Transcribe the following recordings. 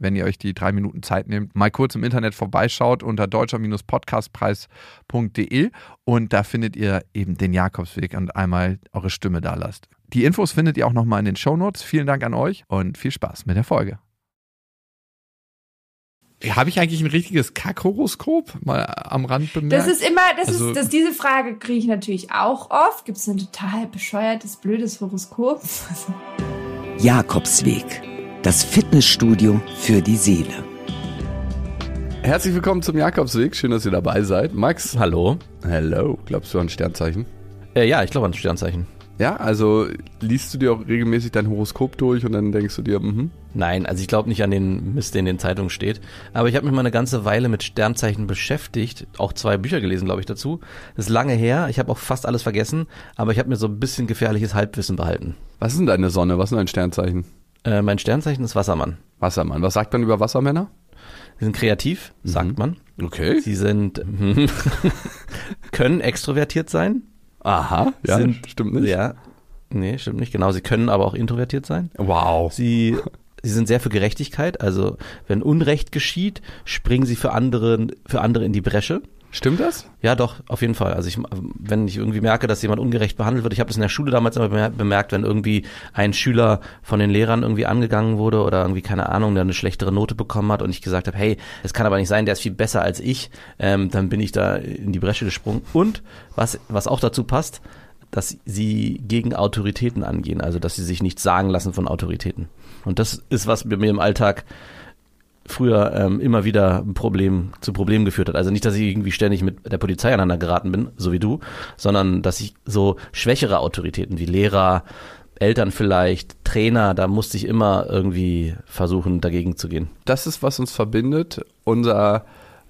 wenn ihr euch die drei Minuten Zeit nehmt, mal kurz im Internet vorbeischaut unter deutscher-podcastpreis.de und da findet ihr eben den Jakobsweg und einmal eure Stimme da lasst. Die Infos findet ihr auch nochmal in den Shownotes. Vielen Dank an euch und viel Spaß mit der Folge. Habe ich eigentlich ein richtiges Kackhoroskop mal am Rand bemerkt? Das ist immer, das also, ist, das, diese Frage kriege ich natürlich auch oft. Gibt es ein total bescheuertes, blödes Horoskop? Jakobsweg, das Fitnessstudio für die Seele. Herzlich willkommen zum Jakobsweg. Schön, dass ihr dabei seid. Max. Hallo. Hallo. Glaubst du an Sternzeichen? Äh, ja, ich glaube an Sternzeichen. Ja, also liest du dir auch regelmäßig dein Horoskop durch und dann denkst du dir, mhm. Nein, also ich glaube nicht an den Mist, der in den Zeitungen steht. Aber ich habe mich mal eine ganze Weile mit Sternzeichen beschäftigt, auch zwei Bücher gelesen, glaube ich, dazu. Das ist lange her, ich habe auch fast alles vergessen, aber ich habe mir so ein bisschen gefährliches Halbwissen behalten. Was ist denn deine Sonne? Was ist dein Sternzeichen? Äh, mein Sternzeichen ist Wassermann. Wassermann. Was sagt man über Wassermänner? Sie sind kreativ, mhm. sagt man. Okay. Sie sind können extrovertiert sein. Aha, ja, sind, stimmt nicht. Ja, nee, stimmt nicht. Genau, sie können aber auch introvertiert sein. Wow. Sie, sie sind sehr für Gerechtigkeit. Also, wenn Unrecht geschieht, springen sie für andere, für andere in die Bresche. Stimmt das? Ja, doch, auf jeden Fall. Also ich, wenn ich irgendwie merke, dass jemand ungerecht behandelt wird, ich habe das in der Schule damals immer bemerkt, wenn irgendwie ein Schüler von den Lehrern irgendwie angegangen wurde oder irgendwie, keine Ahnung, der eine schlechtere Note bekommen hat und ich gesagt habe, hey, es kann aber nicht sein, der ist viel besser als ich, ähm, dann bin ich da in die Bresche gesprungen. Und was, was auch dazu passt, dass sie gegen Autoritäten angehen, also dass sie sich nichts sagen lassen von Autoritäten. Und das ist, was mir im Alltag früher ähm, immer wieder ein Problem zu Problemen geführt hat. Also nicht, dass ich irgendwie ständig mit der Polizei aneinander geraten bin, so wie du, sondern dass ich so schwächere Autoritäten wie Lehrer, Eltern vielleicht, Trainer, da musste ich immer irgendwie versuchen, dagegen zu gehen. Das ist, was uns verbindet, unser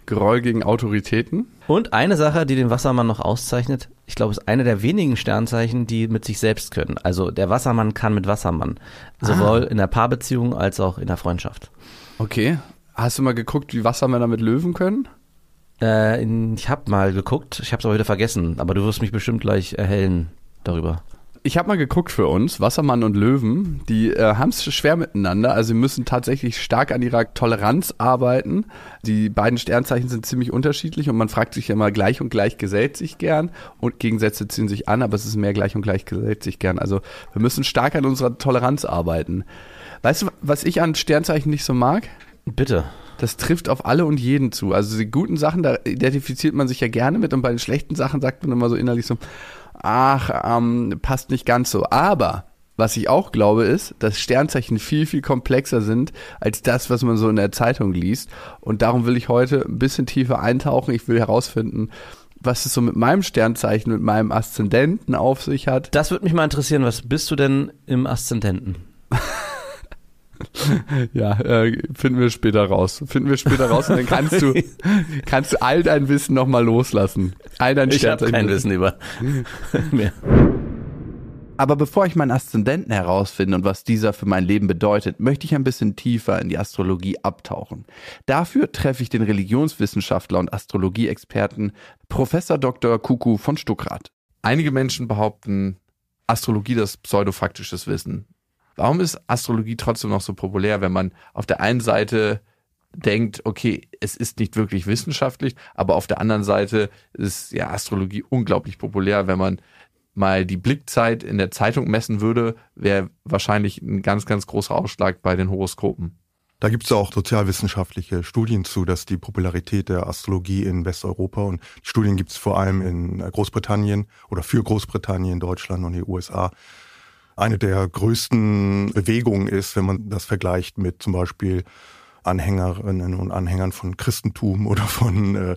Groll gegen Autoritäten. Und eine Sache, die den Wassermann noch auszeichnet, ich glaube, ist eine der wenigen Sternzeichen, die mit sich selbst können. Also der Wassermann kann mit Wassermann. Sowohl ah. in der Paarbeziehung als auch in der Freundschaft. Okay. Hast du mal geguckt, wie Wassermänner mit Löwen können? Äh, ich habe mal geguckt, ich habe es aber wieder vergessen, aber du wirst mich bestimmt gleich erhellen darüber. Ich habe mal geguckt für uns, Wassermann und Löwen, die äh, haben es schwer miteinander, also sie müssen tatsächlich stark an ihrer Toleranz arbeiten. Die beiden Sternzeichen sind ziemlich unterschiedlich und man fragt sich ja immer, gleich und gleich gesellt sich gern und Gegensätze ziehen sich an, aber es ist mehr gleich und gleich gesellt sich gern. Also wir müssen stark an unserer Toleranz arbeiten. Weißt du, was ich an Sternzeichen nicht so mag? Bitte. Das trifft auf alle und jeden zu. Also die guten Sachen, da identifiziert man sich ja gerne mit und bei den schlechten Sachen sagt man immer so innerlich so, ach, ähm, passt nicht ganz so. Aber was ich auch glaube, ist, dass Sternzeichen viel, viel komplexer sind als das, was man so in der Zeitung liest. Und darum will ich heute ein bisschen tiefer eintauchen. Ich will herausfinden, was es so mit meinem Sternzeichen, mit meinem Aszendenten auf sich hat. Das würde mich mal interessieren. Was bist du denn im Aszendenten? ja, äh, finden wir später raus. Finden wir später raus und dann kannst du, kannst du all dein Wissen nochmal loslassen. All dein ich habe kein Wissen über mehr. Aber bevor ich meinen Aszendenten herausfinde und was dieser für mein Leben bedeutet, möchte ich ein bisschen tiefer in die Astrologie abtauchen. Dafür treffe ich den Religionswissenschaftler und Astrologieexperten Professor Dr. Kuku von Stuckrad. Einige Menschen behaupten, Astrologie das pseudofaktisches Wissen. Warum ist Astrologie trotzdem noch so populär, wenn man auf der einen Seite denkt, okay, es ist nicht wirklich wissenschaftlich, aber auf der anderen Seite ist ja Astrologie unglaublich populär, wenn man mal die Blickzeit in der Zeitung messen würde, wäre wahrscheinlich ein ganz, ganz großer Ausschlag bei den Horoskopen. Da gibt es auch sozialwissenschaftliche Studien zu, dass die Popularität der Astrologie in Westeuropa und Studien gibt es vor allem in Großbritannien oder für Großbritannien, Deutschland und die USA eine der größten Bewegungen ist, wenn man das vergleicht mit zum Beispiel Anhängerinnen und Anhängern von Christentum oder von äh, äh,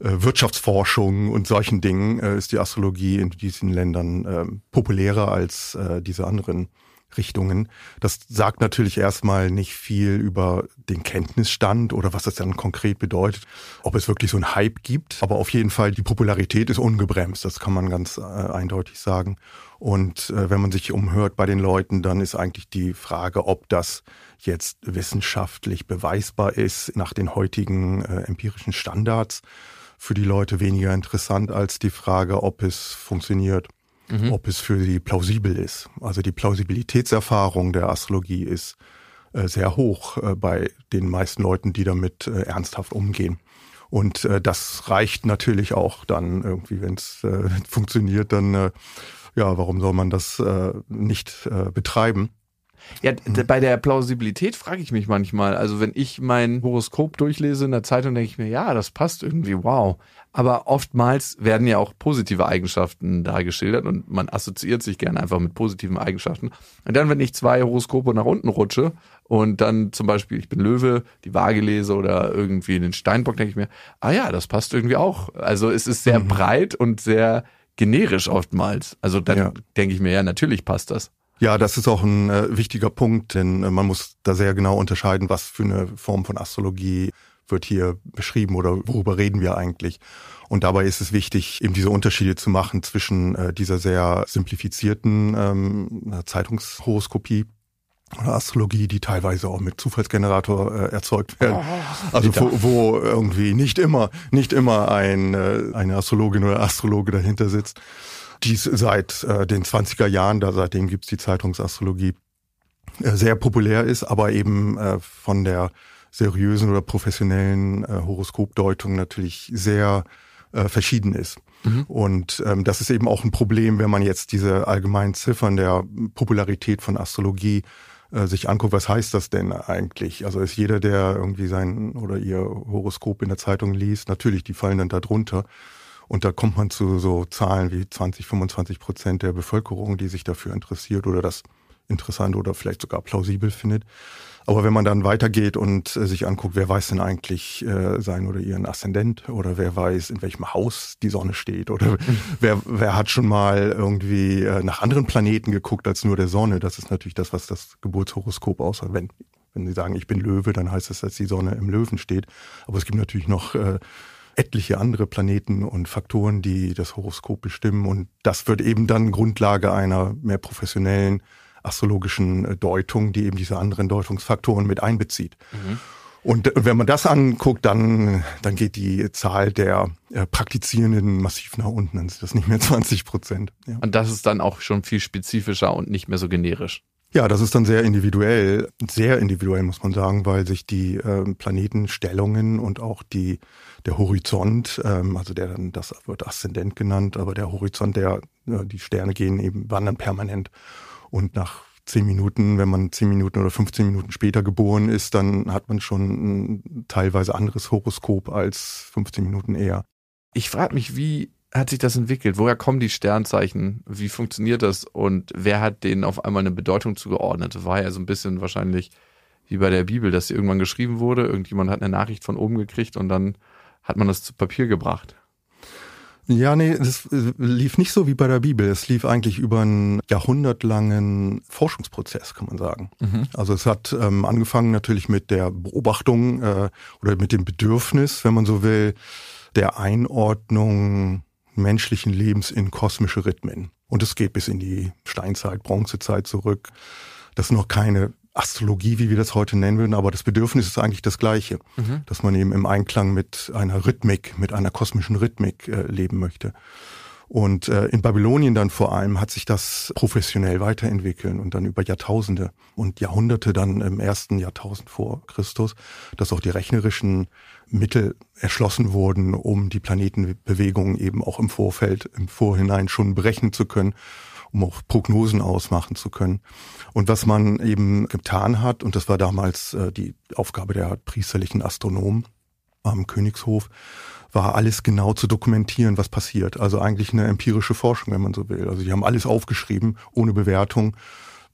Wirtschaftsforschung und solchen Dingen, äh, ist die Astrologie in diesen Ländern äh, populärer als äh, diese anderen Richtungen. Das sagt natürlich erstmal nicht viel über den Kenntnisstand oder was das dann konkret bedeutet, ob es wirklich so einen Hype gibt. Aber auf jeden Fall, die Popularität ist ungebremst, das kann man ganz äh, eindeutig sagen. Und äh, wenn man sich umhört bei den Leuten, dann ist eigentlich die Frage, ob das jetzt wissenschaftlich beweisbar ist nach den heutigen äh, empirischen Standards für die Leute weniger interessant als die Frage, ob es funktioniert mhm. ob es für sie plausibel ist. Also die Plausibilitätserfahrung der Astrologie ist äh, sehr hoch äh, bei den meisten Leuten, die damit äh, ernsthaft umgehen. Und äh, das reicht natürlich auch dann irgendwie, wenn es äh, funktioniert, dann äh, ja, warum soll man das äh, nicht äh, betreiben? Ja, bei der Plausibilität frage ich mich manchmal. Also wenn ich mein Horoskop durchlese in der Zeitung, denke ich mir, ja, das passt irgendwie, wow. Aber oftmals werden ja auch positive Eigenschaften da geschildert und man assoziiert sich gerne einfach mit positiven Eigenschaften. Und dann, wenn ich zwei Horoskope nach unten rutsche und dann zum Beispiel, ich bin Löwe, die Waage lese oder irgendwie den Steinbock, denke ich mir, ah ja, das passt irgendwie auch. Also es ist sehr mhm. breit und sehr generisch oftmals. Also dann ja. denke ich mir, ja, natürlich passt das. Ja, das ist auch ein äh, wichtiger Punkt, denn äh, man muss da sehr genau unterscheiden, was für eine Form von Astrologie wird hier beschrieben oder worüber reden wir eigentlich. Und dabei ist es wichtig, eben diese Unterschiede zu machen zwischen äh, dieser sehr simplifizierten ähm, Zeitungshoroskopie oder Astrologie, die teilweise auch mit Zufallsgenerator äh, erzeugt werden. Oh, also wo, wo irgendwie nicht immer, nicht immer ein, äh, eine Astrologin oder Astrologe dahinter sitzt, die seit äh, den 20er Jahren, da seitdem gibt's die Zeitungsastrologie, äh, sehr populär ist, aber eben äh, von der seriösen oder professionellen äh, Horoskopdeutung natürlich sehr äh, verschieden ist. Mhm. Und ähm, das ist eben auch ein Problem, wenn man jetzt diese allgemeinen Ziffern der Popularität von Astrologie äh, sich anguckt, was heißt das denn eigentlich? Also ist jeder, der irgendwie sein oder ihr Horoskop in der Zeitung liest, natürlich, die fallen dann da drunter. Und da kommt man zu so Zahlen wie 20, 25 Prozent der Bevölkerung, die sich dafür interessiert oder das interessant oder vielleicht sogar plausibel findet. Aber wenn man dann weitergeht und äh, sich anguckt, wer weiß denn eigentlich äh, sein oder ihren Aszendent oder wer weiß, in welchem Haus die Sonne steht oder wer, wer hat schon mal irgendwie äh, nach anderen Planeten geguckt als nur der Sonne. Das ist natürlich das, was das Geburtshoroskop aussagt. Wenn, wenn Sie sagen, ich bin Löwe, dann heißt das, dass die Sonne im Löwen steht. Aber es gibt natürlich noch äh, etliche andere Planeten und Faktoren, die das Horoskop bestimmen. Und das wird eben dann Grundlage einer mehr professionellen astrologischen äh, Deutung, die eben diese anderen Deutungsfaktoren mit einbezieht. Mhm. Und wenn man das anguckt, dann, dann geht die Zahl der äh, Praktizierenden massiv nach unten. Dann sind das nicht mehr 20 Prozent. Ja. Und das ist dann auch schon viel spezifischer und nicht mehr so generisch. Ja, das ist dann sehr individuell, sehr individuell muss man sagen, weil sich die äh, Planetenstellungen und auch die der Horizont, ähm, also der dann das wird Aszendent genannt, aber der Horizont, der äh, die Sterne gehen eben wandern permanent und nach zehn Minuten, wenn man zehn Minuten oder 15 Minuten später geboren ist, dann hat man schon ein teilweise anderes Horoskop als 15 Minuten eher. Ich frage mich, wie hat sich das entwickelt? Woher kommen die Sternzeichen? Wie funktioniert das? Und wer hat denen auf einmal eine Bedeutung zugeordnet? War ja so ein bisschen wahrscheinlich wie bei der Bibel, dass sie irgendwann geschrieben wurde. Irgendjemand hat eine Nachricht von oben gekriegt und dann hat man das zu Papier gebracht. Ja, nee, das lief nicht so wie bei der Bibel. Es lief eigentlich über einen jahrhundertlangen Forschungsprozess, kann man sagen. Mhm. Also es hat ähm, angefangen natürlich mit der Beobachtung äh, oder mit dem Bedürfnis, wenn man so will, der Einordnung menschlichen Lebens in kosmische Rhythmen. Und es geht bis in die Steinzeit, Bronzezeit zurück. Das sind noch keine Astrologie, wie wir das heute nennen würden, aber das Bedürfnis ist eigentlich das gleiche, mhm. dass man eben im Einklang mit einer Rhythmik, mit einer kosmischen Rhythmik äh, leben möchte. Und äh, in Babylonien dann vor allem hat sich das professionell weiterentwickeln und dann über Jahrtausende und Jahrhunderte dann im ersten Jahrtausend vor Christus, dass auch die rechnerischen Mittel erschlossen wurden, um die Planetenbewegungen eben auch im Vorfeld, im Vorhinein schon berechnen zu können, um auch Prognosen ausmachen zu können. Und was man eben getan hat, und das war damals äh, die Aufgabe der priesterlichen Astronomen am Königshof, war alles genau zu dokumentieren, was passiert. Also eigentlich eine empirische Forschung, wenn man so will. Also die haben alles aufgeschrieben, ohne Bewertung.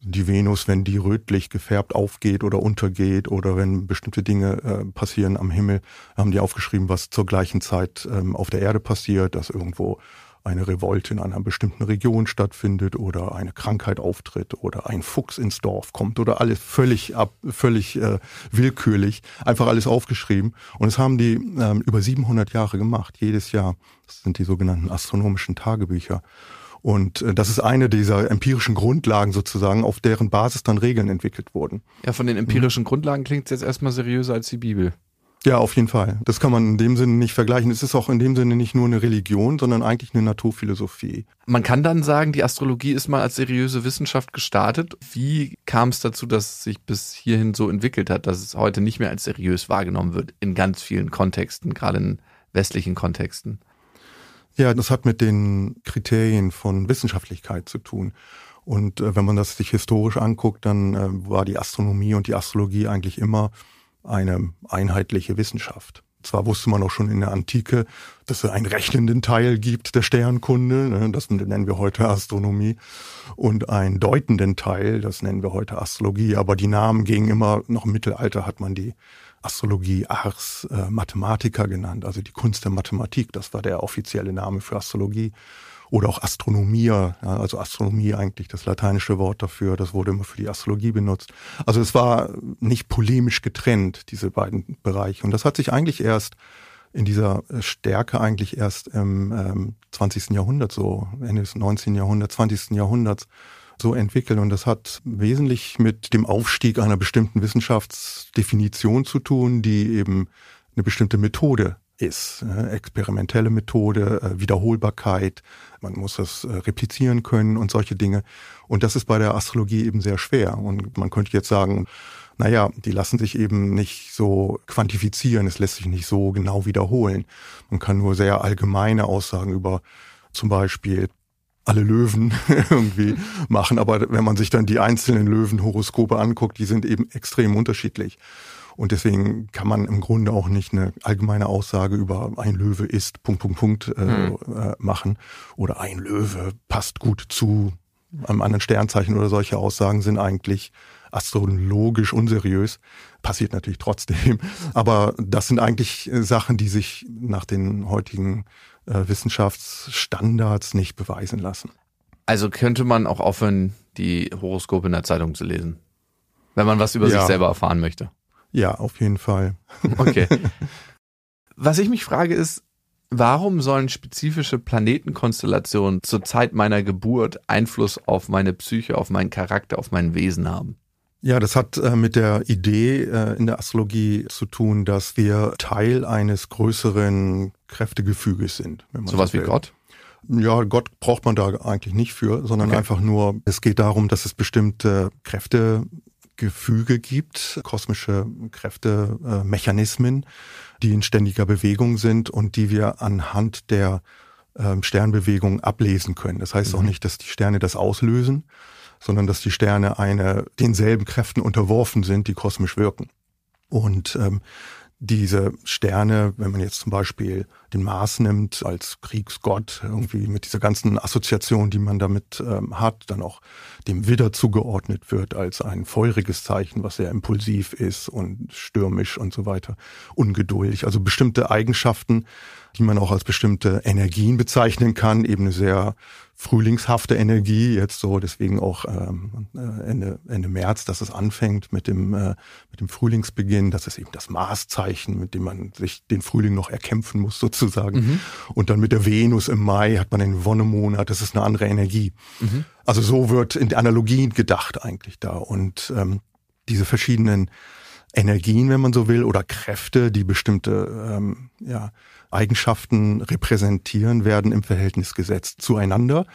Die Venus, wenn die rötlich gefärbt aufgeht oder untergeht oder wenn bestimmte Dinge äh, passieren am Himmel, haben die aufgeschrieben, was zur gleichen Zeit ähm, auf der Erde passiert, dass irgendwo eine Revolte in einer bestimmten Region stattfindet oder eine Krankheit auftritt oder ein Fuchs ins Dorf kommt oder alles völlig ab, völlig äh, willkürlich, einfach alles aufgeschrieben. Und das haben die ähm, über 700 Jahre gemacht, jedes Jahr. Das sind die sogenannten astronomischen Tagebücher. Und äh, das ist eine dieser empirischen Grundlagen sozusagen, auf deren Basis dann Regeln entwickelt wurden. Ja, von den empirischen Grundlagen klingt es jetzt erstmal seriöser als die Bibel. Ja, auf jeden Fall. Das kann man in dem Sinne nicht vergleichen. Es ist auch in dem Sinne nicht nur eine Religion, sondern eigentlich eine Naturphilosophie. Man kann dann sagen, die Astrologie ist mal als seriöse Wissenschaft gestartet. Wie kam es dazu, dass es sich bis hierhin so entwickelt hat, dass es heute nicht mehr als seriös wahrgenommen wird in ganz vielen Kontexten, gerade in westlichen Kontexten? Ja, das hat mit den Kriterien von Wissenschaftlichkeit zu tun. Und äh, wenn man das sich historisch anguckt, dann äh, war die Astronomie und die Astrologie eigentlich immer eine einheitliche Wissenschaft. Zwar wusste man auch schon in der Antike, dass es einen rechnenden Teil gibt der Sternkunde, ne, das nennen wir heute Astronomie, und einen deutenden Teil, das nennen wir heute Astrologie, aber die Namen gingen immer, noch im Mittelalter hat man die Astrologie Ars äh, Mathematica genannt, also die Kunst der Mathematik, das war der offizielle Name für Astrologie oder auch Astronomia, ja, also Astronomie eigentlich das lateinische Wort dafür, das wurde immer für die Astrologie benutzt. Also es war nicht polemisch getrennt, diese beiden Bereiche. Und das hat sich eigentlich erst in dieser Stärke eigentlich erst im ähm, 20. Jahrhundert, so Ende des 19. Jahrhunderts, 20. Jahrhunderts so entwickelt. Und das hat wesentlich mit dem Aufstieg einer bestimmten Wissenschaftsdefinition zu tun, die eben eine bestimmte Methode ist. Äh, experimentelle Methode, äh, Wiederholbarkeit, man muss das äh, replizieren können und solche Dinge. Und das ist bei der Astrologie eben sehr schwer. Und man könnte jetzt sagen, naja, die lassen sich eben nicht so quantifizieren, es lässt sich nicht so genau wiederholen. Man kann nur sehr allgemeine Aussagen über zum Beispiel alle Löwen irgendwie machen. Aber wenn man sich dann die einzelnen Löwenhoroskope anguckt, die sind eben extrem unterschiedlich. Und deswegen kann man im Grunde auch nicht eine allgemeine Aussage über ein Löwe ist Punkt, Punkt, Punkt äh, mhm. äh, machen. Oder ein Löwe passt gut zu einem anderen Sternzeichen oder solche Aussagen sind eigentlich astrologisch unseriös. Passiert natürlich trotzdem. Aber das sind eigentlich Sachen, die sich nach den heutigen äh, Wissenschaftsstandards nicht beweisen lassen. Also könnte man auch aufhören, die Horoskope in der Zeitung zu lesen, wenn man was über ja. sich selber erfahren möchte. Ja, auf jeden Fall. Okay. Was ich mich frage ist, warum sollen spezifische Planetenkonstellationen zur Zeit meiner Geburt Einfluss auf meine Psyche, auf meinen Charakter, auf mein Wesen haben? Ja, das hat äh, mit der Idee äh, in der Astrologie zu tun, dass wir Teil eines größeren Kräftegefüges sind. Sowas so wie Gott? Ja, Gott braucht man da eigentlich nicht für, sondern okay. einfach nur, es geht darum, dass es bestimmte Kräfte Gefüge gibt, kosmische Kräfte, äh, Mechanismen, die in ständiger Bewegung sind und die wir anhand der ähm, Sternbewegung ablesen können. Das heißt mhm. auch nicht, dass die Sterne das auslösen, sondern dass die Sterne eine denselben Kräften unterworfen sind, die kosmisch wirken. Und ähm, diese Sterne, wenn man jetzt zum Beispiel den Mars nimmt als Kriegsgott, irgendwie mit dieser ganzen Assoziation, die man damit ähm, hat, dann auch dem Widder zugeordnet wird als ein feuriges Zeichen, was sehr impulsiv ist und stürmisch und so weiter, ungeduldig. Also bestimmte Eigenschaften, die man auch als bestimmte Energien bezeichnen kann, eben eine sehr frühlingshafte Energie, jetzt so deswegen auch ähm, äh, Ende, Ende März, dass es anfängt mit dem, äh, mit dem Frühlingsbeginn, das ist eben das Marszeichen, mit dem man sich den Frühling noch erkämpfen muss sozusagen. Mhm. Und dann mit der Venus im Mai hat man den Wonnemonat, das ist eine andere Energie. Mhm. Also so wird in Analogien gedacht eigentlich da. Und ähm, diese verschiedenen Energien, wenn man so will, oder Kräfte, die bestimmte ähm, ja, Eigenschaften repräsentieren, werden im Verhältnis gesetzt zueinander.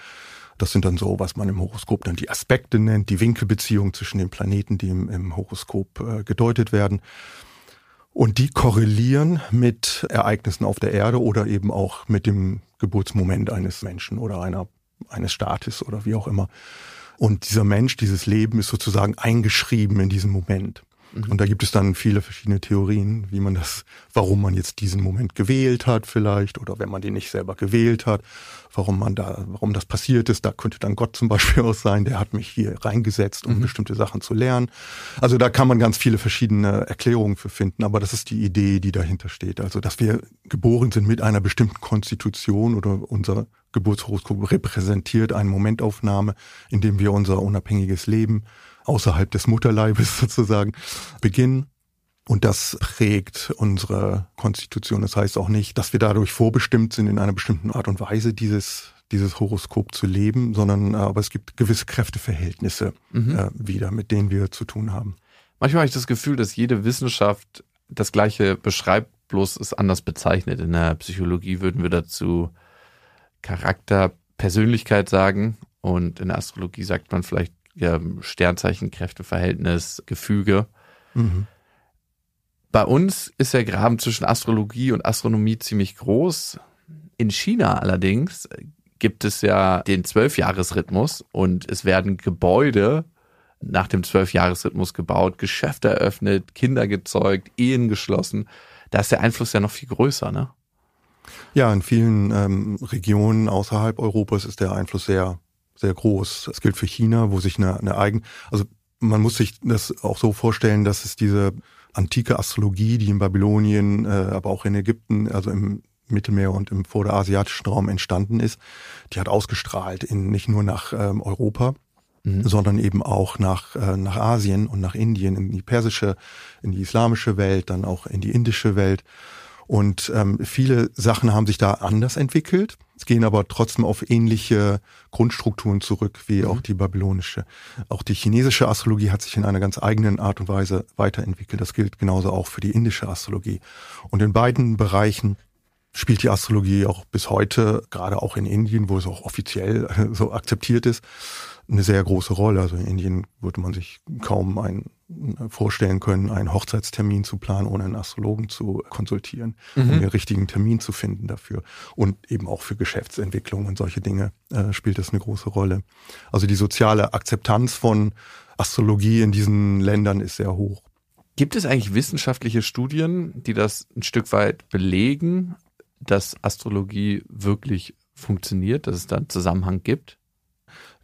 Das sind dann so, was man im Horoskop dann die Aspekte nennt, die Winkelbeziehung zwischen den Planeten, die im, im Horoskop äh, gedeutet werden. Und die korrelieren mit Ereignissen auf der Erde oder eben auch mit dem Geburtsmoment eines Menschen oder einer, eines Staates oder wie auch immer. Und dieser Mensch, dieses Leben ist sozusagen eingeschrieben in diesem Moment. Mhm. Und da gibt es dann viele verschiedene Theorien, wie man das, warum man jetzt diesen Moment gewählt hat vielleicht oder wenn man den nicht selber gewählt hat, warum man da, warum das passiert ist. Da könnte dann Gott zum Beispiel auch sein, der hat mich hier reingesetzt, um mhm. bestimmte Sachen zu lernen. Also da kann man ganz viele verschiedene Erklärungen für finden, aber das ist die Idee, die dahinter steht. Also dass wir geboren sind mit einer bestimmten Konstitution oder unser Geburtshoroskop repräsentiert eine Momentaufnahme, in dem wir unser unabhängiges Leben außerhalb des Mutterleibes sozusagen beginnen. Und das prägt unsere Konstitution. Das heißt auch nicht, dass wir dadurch vorbestimmt sind, in einer bestimmten Art und Weise dieses, dieses Horoskop zu leben, sondern äh, aber es gibt gewisse Kräfteverhältnisse mhm. äh, wieder, mit denen wir zu tun haben. Manchmal habe ich das Gefühl, dass jede Wissenschaft das Gleiche beschreibt, bloß es anders bezeichnet. In der Psychologie würden wir dazu Charakter, Persönlichkeit sagen und in der Astrologie sagt man vielleicht Sternzeichen, Kräfteverhältnis, Gefüge. Mhm. Bei uns ist der Graben zwischen Astrologie und Astronomie ziemlich groß. In China allerdings gibt es ja den Zwölfjahresrhythmus und es werden Gebäude nach dem Zwölfjahresrhythmus gebaut, Geschäfte eröffnet, Kinder gezeugt, Ehen geschlossen. Da ist der Einfluss ja noch viel größer, ne? Ja, in vielen ähm, Regionen außerhalb Europas ist der Einfluss sehr sehr groß. Das gilt für China, wo sich eine, eine eigen, also man muss sich das auch so vorstellen, dass es diese antike Astrologie, die in Babylonien, äh, aber auch in Ägypten, also im Mittelmeer und im vorderasiatischen Raum entstanden ist, die hat ausgestrahlt in nicht nur nach ähm, Europa, mhm. sondern eben auch nach äh, nach Asien und nach Indien, in die persische, in die islamische Welt, dann auch in die indische Welt. Und ähm, viele Sachen haben sich da anders entwickelt, es gehen aber trotzdem auf ähnliche Grundstrukturen zurück wie mhm. auch die babylonische. Auch die chinesische Astrologie hat sich in einer ganz eigenen Art und Weise weiterentwickelt. Das gilt genauso auch für die indische Astrologie. Und in beiden Bereichen spielt die Astrologie auch bis heute, gerade auch in Indien, wo es auch offiziell so akzeptiert ist, eine sehr große Rolle. Also in Indien würde man sich kaum ein, vorstellen können, einen Hochzeitstermin zu planen, ohne einen Astrologen zu konsultieren, mhm. um den richtigen Termin zu finden dafür. Und eben auch für Geschäftsentwicklung und solche Dinge äh, spielt das eine große Rolle. Also die soziale Akzeptanz von Astrologie in diesen Ländern ist sehr hoch. Gibt es eigentlich wissenschaftliche Studien, die das ein Stück weit belegen, dass Astrologie wirklich funktioniert, dass es da einen Zusammenhang gibt?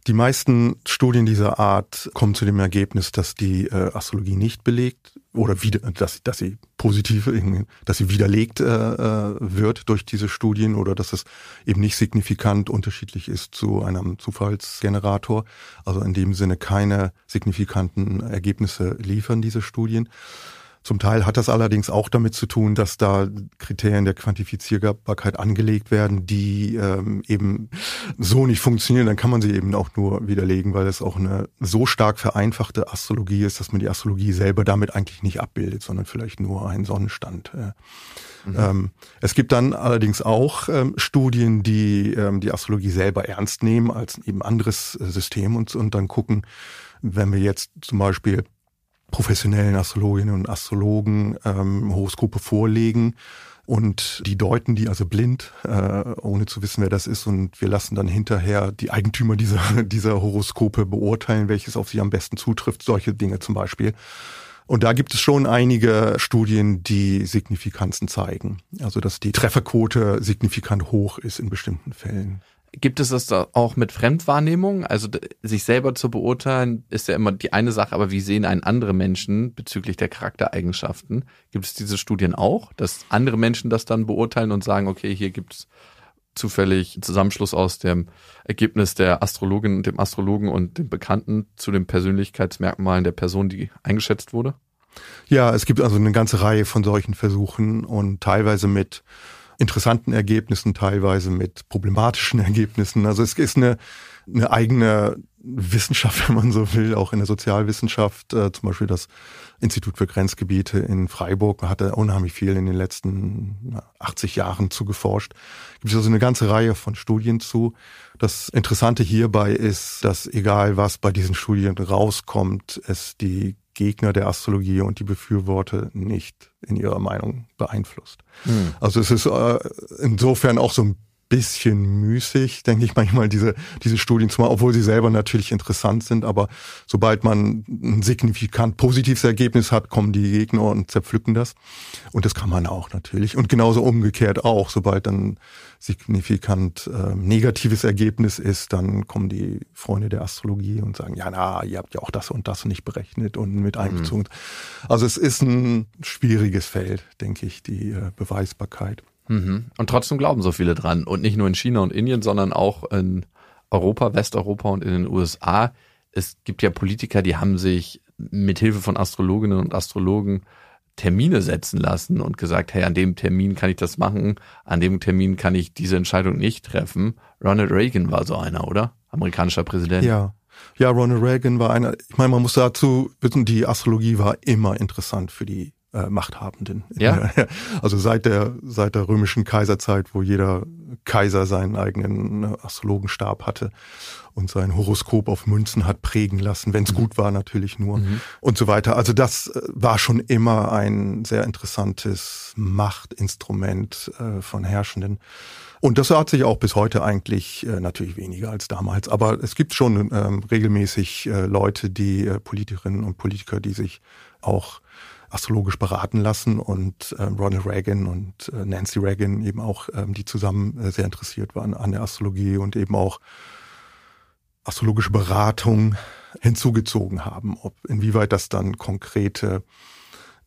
Die meisten Studien dieser Art kommen zu dem Ergebnis, dass die äh, Astrologie nicht belegt oder wieder, dass, dass sie positiv, dass sie widerlegt äh, äh, wird durch diese Studien oder dass es eben nicht signifikant unterschiedlich ist zu einem Zufallsgenerator. Also in dem Sinne keine signifikanten Ergebnisse liefern diese Studien. Zum Teil hat das allerdings auch damit zu tun, dass da Kriterien der Quantifizierbarkeit angelegt werden, die ähm, eben so nicht funktionieren. Dann kann man sie eben auch nur widerlegen, weil es auch eine so stark vereinfachte Astrologie ist, dass man die Astrologie selber damit eigentlich nicht abbildet, sondern vielleicht nur einen Sonnenstand. Mhm. Ähm, es gibt dann allerdings auch ähm, Studien, die ähm, die Astrologie selber ernst nehmen als eben anderes äh, System und, und dann gucken, wenn wir jetzt zum Beispiel professionellen Astrologinnen und Astrologen ähm, Horoskope vorlegen und die deuten die also blind, äh, ohne zu wissen, wer das ist. Und wir lassen dann hinterher die Eigentümer dieser, dieser Horoskope beurteilen, welches auf sie am besten zutrifft. Solche Dinge zum Beispiel. Und da gibt es schon einige Studien, die Signifikanzen zeigen. Also, dass die Trefferquote signifikant hoch ist in bestimmten Fällen. Gibt es das auch mit Fremdwahrnehmung? Also sich selber zu beurteilen, ist ja immer die eine Sache, aber wie sehen einen andere Menschen bezüglich der Charaktereigenschaften? Gibt es diese Studien auch, dass andere Menschen das dann beurteilen und sagen, okay, hier gibt es zufällig einen Zusammenschluss aus dem Ergebnis der Astrologin und dem Astrologen und dem Bekannten zu den Persönlichkeitsmerkmalen der Person, die eingeschätzt wurde? Ja, es gibt also eine ganze Reihe von solchen Versuchen und teilweise mit interessanten Ergebnissen, teilweise mit problematischen Ergebnissen. Also es ist eine, eine eigene Wissenschaft, wenn man so will, auch in der Sozialwissenschaft, äh, zum Beispiel das Institut für Grenzgebiete in Freiburg hat da unheimlich viel in den letzten 80 Jahren zu geforscht. Gibt also eine ganze Reihe von Studien zu. Das Interessante hierbei ist, dass egal was bei diesen Studien rauskommt, es die Gegner der Astrologie und die Befürworter nicht in ihrer Meinung beeinflusst. Hm. Also es ist äh, insofern auch so ein bisschen müßig, denke ich manchmal, diese, diese Studien zu machen, obwohl sie selber natürlich interessant sind. Aber sobald man ein signifikant positives Ergebnis hat, kommen die Gegner und zerpflücken das. Und das kann man auch natürlich. Und genauso umgekehrt auch. Sobald dann signifikant äh, negatives Ergebnis ist, dann kommen die Freunde der Astrologie und sagen, ja, na, ihr habt ja auch das und das nicht berechnet und mit mhm. einbezogen. Mhm. Also es ist ein schwieriges Feld, denke ich, die äh, Beweisbarkeit. Mhm. Und trotzdem glauben so viele dran. Und nicht nur in China und Indien, sondern auch in Europa, Westeuropa und in den USA. Es gibt ja Politiker, die haben sich mit Hilfe von Astrologinnen und Astrologen Termine setzen lassen und gesagt, hey, an dem Termin kann ich das machen, an dem Termin kann ich diese Entscheidung nicht treffen. Ronald Reagan war so einer, oder? Amerikanischer Präsident. Ja. Ja, Ronald Reagan war einer, ich meine, man muss dazu wissen, die Astrologie war immer interessant für die äh, Machthabenden. Ja. Also seit der, seit der römischen Kaiserzeit, wo jeder Kaiser seinen eigenen Astrologenstab hatte und sein Horoskop auf Münzen hat prägen lassen, wenn es mhm. gut war natürlich nur mhm. und so weiter. Also das äh, war schon immer ein sehr interessantes Machtinstrument äh, von Herrschenden. Und das hat sich auch bis heute eigentlich äh, natürlich weniger als damals. Aber es gibt schon ähm, regelmäßig äh, Leute, die äh, Politikerinnen und Politiker, die sich auch astrologisch beraten lassen und äh, Ronald Reagan und äh, Nancy Reagan eben auch, ähm, die zusammen äh, sehr interessiert waren an der Astrologie und eben auch astrologische Beratung hinzugezogen haben. Ob inwieweit das dann konkrete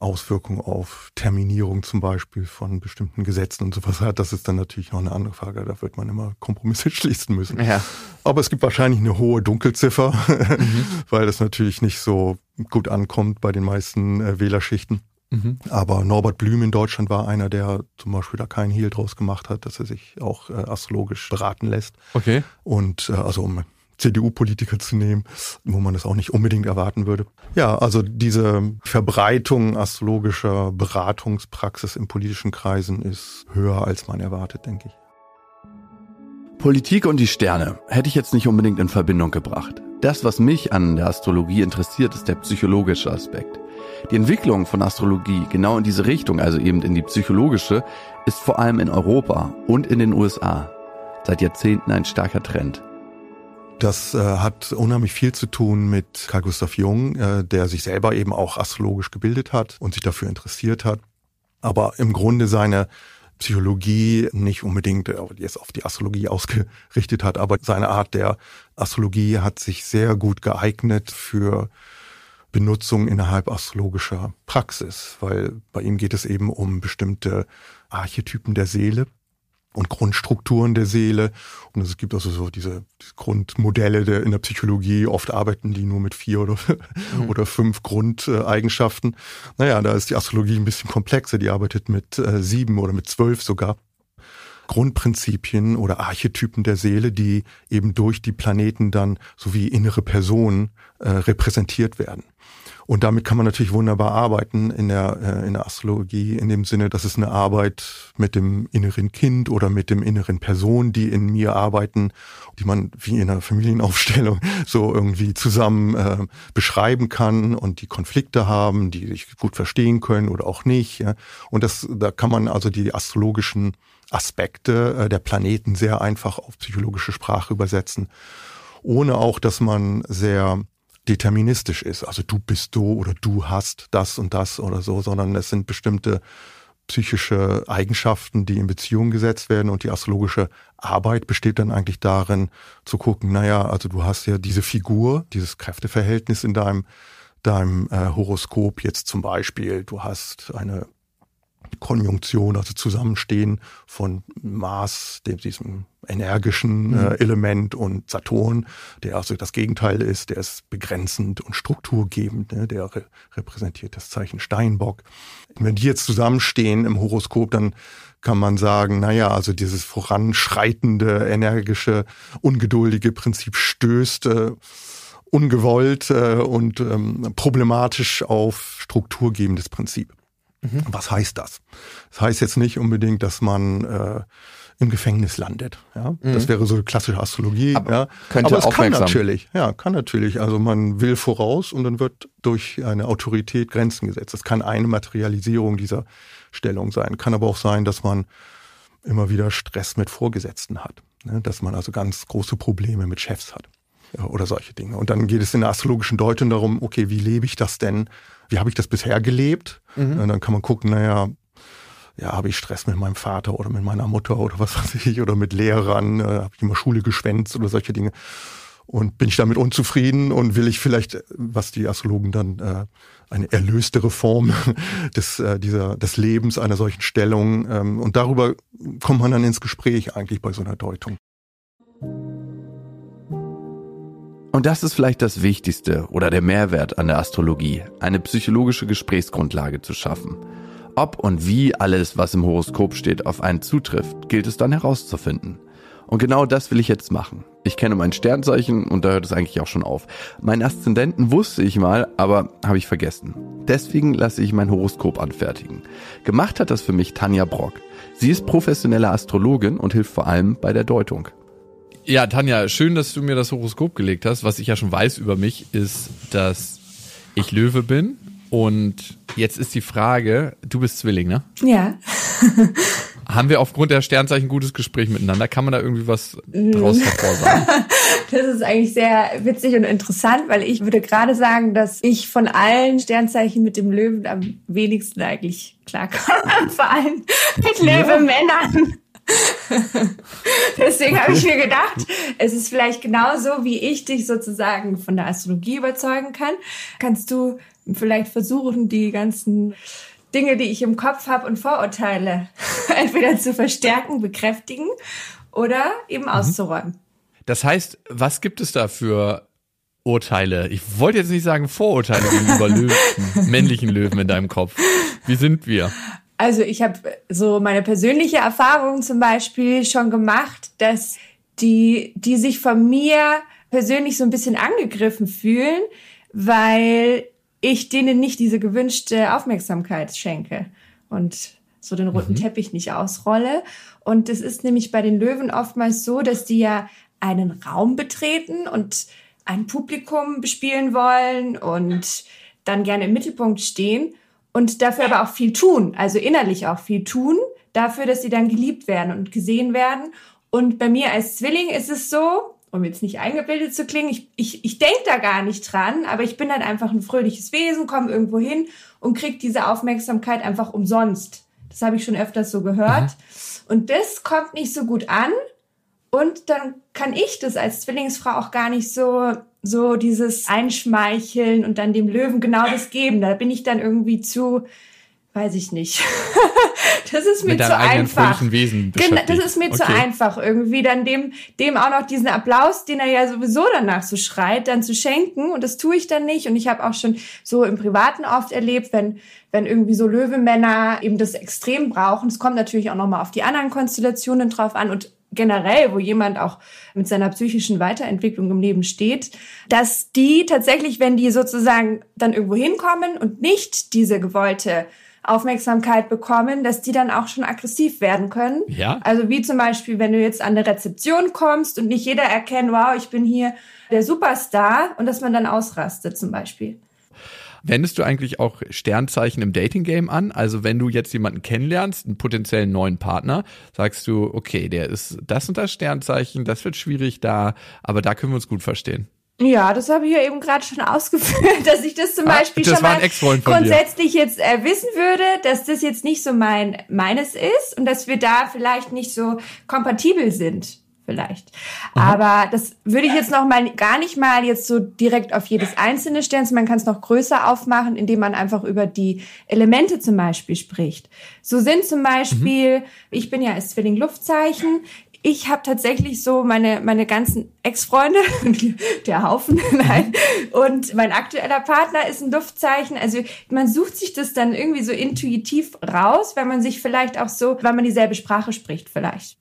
Auswirkungen auf Terminierung zum Beispiel von bestimmten Gesetzen und sowas hat, das ist dann natürlich noch eine andere Frage. Da wird man immer Kompromisse schließen müssen. Ja. Aber es gibt wahrscheinlich eine hohe Dunkelziffer, mhm. weil das natürlich nicht so gut ankommt bei den meisten äh, Wählerschichten. Mhm. Aber Norbert Blüm in Deutschland war einer, der zum Beispiel da keinen Hehl draus gemacht hat, dass er sich auch äh, astrologisch beraten lässt. Okay. Und äh, also um CDU-Politiker zu nehmen, wo man das auch nicht unbedingt erwarten würde. Ja, also diese Verbreitung astrologischer Beratungspraxis in politischen Kreisen ist höher, als man erwartet, denke ich. Politik und die Sterne hätte ich jetzt nicht unbedingt in Verbindung gebracht. Das, was mich an der Astrologie interessiert, ist der psychologische Aspekt. Die Entwicklung von Astrologie genau in diese Richtung, also eben in die psychologische, ist vor allem in Europa und in den USA seit Jahrzehnten ein starker Trend. Das äh, hat unheimlich viel zu tun mit Carl Gustav Jung, äh, der sich selber eben auch astrologisch gebildet hat und sich dafür interessiert hat. Aber im Grunde seine Psychologie nicht unbedingt äh, jetzt auf die Astrologie ausgerichtet hat, aber seine Art der Astrologie hat sich sehr gut geeignet für Benutzung innerhalb astrologischer Praxis, weil bei ihm geht es eben um bestimmte Archetypen der Seele, und Grundstrukturen der Seele. Und es gibt also so diese, diese Grundmodelle der, in der Psychologie. Oft arbeiten die nur mit vier oder, mhm. oder fünf Grundeigenschaften. Naja, da ist die Astrologie ein bisschen komplexer. Die arbeitet mit äh, sieben oder mit zwölf sogar. Grundprinzipien oder Archetypen der Seele, die eben durch die Planeten dann sowie innere Personen äh, repräsentiert werden. Und damit kann man natürlich wunderbar arbeiten in der, äh, in der Astrologie, in dem Sinne, dass es eine Arbeit mit dem inneren Kind oder mit dem inneren Person, die in mir arbeiten, die man wie in einer Familienaufstellung so irgendwie zusammen äh, beschreiben kann und die Konflikte haben, die sich gut verstehen können oder auch nicht. Ja. Und das, da kann man also die astrologischen Aspekte äh, der Planeten sehr einfach auf psychologische Sprache übersetzen ohne auch, dass man sehr deterministisch ist. Also du bist du oder du hast das und das oder so, sondern es sind bestimmte psychische Eigenschaften, die in Beziehung gesetzt werden und die astrologische Arbeit besteht dann eigentlich darin zu gucken, naja, also du hast ja diese Figur, dieses Kräfteverhältnis in deinem, deinem äh, Horoskop jetzt zum Beispiel, du hast eine Konjunktion, also Zusammenstehen von Mars, dem diesem energischen mhm. äh, Element und Saturn, der also das Gegenteil ist, der ist begrenzend und strukturgebend, ne? der re repräsentiert das Zeichen Steinbock. Wenn die jetzt zusammenstehen im Horoskop, dann kann man sagen, naja, also dieses voranschreitende, energische, ungeduldige Prinzip stößt äh, ungewollt äh, und ähm, problematisch auf strukturgebendes Prinzip. Mhm. Was heißt das? Das heißt jetzt nicht unbedingt, dass man äh, im Gefängnis landet. Ja, mhm. das wäre so eine klassische Astrologie. Aber, ja. könnte Aber es kann natürlich, ja, kann natürlich. Also man will voraus und dann wird durch eine Autorität Grenzen gesetzt. Das kann eine Materialisierung dieser Stellung sein. Kann aber auch sein, dass man immer wieder Stress mit Vorgesetzten hat. Ne? Dass man also ganz große Probleme mit Chefs hat ja, oder solche Dinge. Und dann geht es in der astrologischen Deutung darum, okay, wie lebe ich das denn? Wie habe ich das bisher gelebt? Mhm. Und dann kann man gucken, naja, ja, habe ich Stress mit meinem Vater oder mit meiner Mutter oder was weiß ich, oder mit Lehrern, äh, habe ich immer Schule geschwänzt oder solche Dinge. Und bin ich damit unzufrieden und will ich vielleicht, was die Astrologen dann äh, eine erlöstere Form des, äh, dieser, des Lebens einer solchen Stellung. Ähm, und darüber kommt man dann ins Gespräch eigentlich bei so einer Deutung. Und das ist vielleicht das Wichtigste oder der Mehrwert an der Astrologie, eine psychologische Gesprächsgrundlage zu schaffen. Ob und wie alles, was im Horoskop steht, auf einen zutrifft, gilt es dann herauszufinden. Und genau das will ich jetzt machen. Ich kenne mein Sternzeichen und da hört es eigentlich auch schon auf. Meinen Aszendenten wusste ich mal, aber habe ich vergessen. Deswegen lasse ich mein Horoskop anfertigen. Gemacht hat das für mich Tanja Brock. Sie ist professionelle Astrologin und hilft vor allem bei der Deutung. Ja, Tanja, schön, dass du mir das Horoskop gelegt hast. Was ich ja schon weiß über mich, ist, dass ich Löwe bin. Und jetzt ist die Frage, du bist Zwilling, ne? Ja. Haben wir aufgrund der Sternzeichen ein gutes Gespräch miteinander? Kann man da irgendwie was draus hervorsagen? Das ist eigentlich sehr witzig und interessant, weil ich würde gerade sagen, dass ich von allen Sternzeichen mit dem Löwen am wenigsten eigentlich klarkomme. Vor allem mit Löwenmännern. Deswegen habe ich mir gedacht, es ist vielleicht genauso, wie ich dich sozusagen von der Astrologie überzeugen kann. Kannst du vielleicht versuchen, die ganzen Dinge, die ich im Kopf habe und Vorurteile entweder zu verstärken, bekräftigen oder eben mhm. auszuräumen. Das heißt, was gibt es da für Urteile? Ich wollte jetzt nicht sagen Vorurteile gegenüber Löwen, männlichen Löwen in deinem Kopf. Wie sind wir? Also ich habe so meine persönliche Erfahrung zum Beispiel schon gemacht, dass die, die sich von mir persönlich so ein bisschen angegriffen fühlen, weil ich denen nicht diese gewünschte Aufmerksamkeit schenke und so den roten mhm. Teppich nicht ausrolle. Und es ist nämlich bei den Löwen oftmals so, dass die ja einen Raum betreten und ein Publikum bespielen wollen und dann gerne im Mittelpunkt stehen und dafür aber auch viel tun, also innerlich auch viel tun, dafür, dass sie dann geliebt werden und gesehen werden. Und bei mir als Zwilling ist es so, um jetzt nicht eingebildet zu klingen, ich, ich, ich denke da gar nicht dran, aber ich bin dann einfach ein fröhliches Wesen, komme irgendwo hin und krieg diese Aufmerksamkeit einfach umsonst. Das habe ich schon öfters so gehört. Mhm. Und das kommt nicht so gut an. Und dann kann ich das als Zwillingsfrau auch gar nicht so so dieses Einschmeicheln und dann dem Löwen genau das geben. Da bin ich dann irgendwie zu, weiß ich nicht. das ist mir zu einfach. Wesen genau, das ist mir okay. zu einfach irgendwie dann dem dem auch noch diesen Applaus, den er ja sowieso danach so schreit, dann zu schenken und das tue ich dann nicht und ich habe auch schon so im privaten oft erlebt, wenn wenn irgendwie so Löwemänner eben das extrem brauchen. Es kommt natürlich auch noch mal auf die anderen Konstellationen drauf an und generell, wo jemand auch mit seiner psychischen Weiterentwicklung im Leben steht, dass die tatsächlich, wenn die sozusagen dann irgendwo hinkommen und nicht diese gewollte Aufmerksamkeit bekommen, dass die dann auch schon aggressiv werden können. Ja. Also wie zum Beispiel, wenn du jetzt an eine Rezeption kommst und nicht jeder erkennt, wow, ich bin hier der Superstar und dass man dann ausrastet zum Beispiel. Wendest du eigentlich auch Sternzeichen im Dating-Game an? Also wenn du jetzt jemanden kennenlernst, einen potenziellen neuen Partner, sagst du, okay, der ist das und das Sternzeichen, das wird schwierig da, aber da können wir uns gut verstehen. Ja, das habe ich ja eben gerade schon ausgeführt, dass ich das zum ah, Beispiel das schon mal grundsätzlich jetzt äh, wissen würde, dass das jetzt nicht so mein meines ist und dass wir da vielleicht nicht so kompatibel sind vielleicht. Aha. Aber das würde ich jetzt noch mal gar nicht mal jetzt so direkt auf jedes einzelne stellen. Man kann es noch größer aufmachen, indem man einfach über die Elemente zum Beispiel spricht. So sind zum Beispiel, mhm. ich bin ja als Zwilling Luftzeichen. Ich habe tatsächlich so meine meine ganzen Ex-Freunde, der Haufen, nein, und mein aktueller Partner ist ein Luftzeichen. Also man sucht sich das dann irgendwie so intuitiv raus, wenn man sich vielleicht auch so, weil man dieselbe Sprache spricht vielleicht.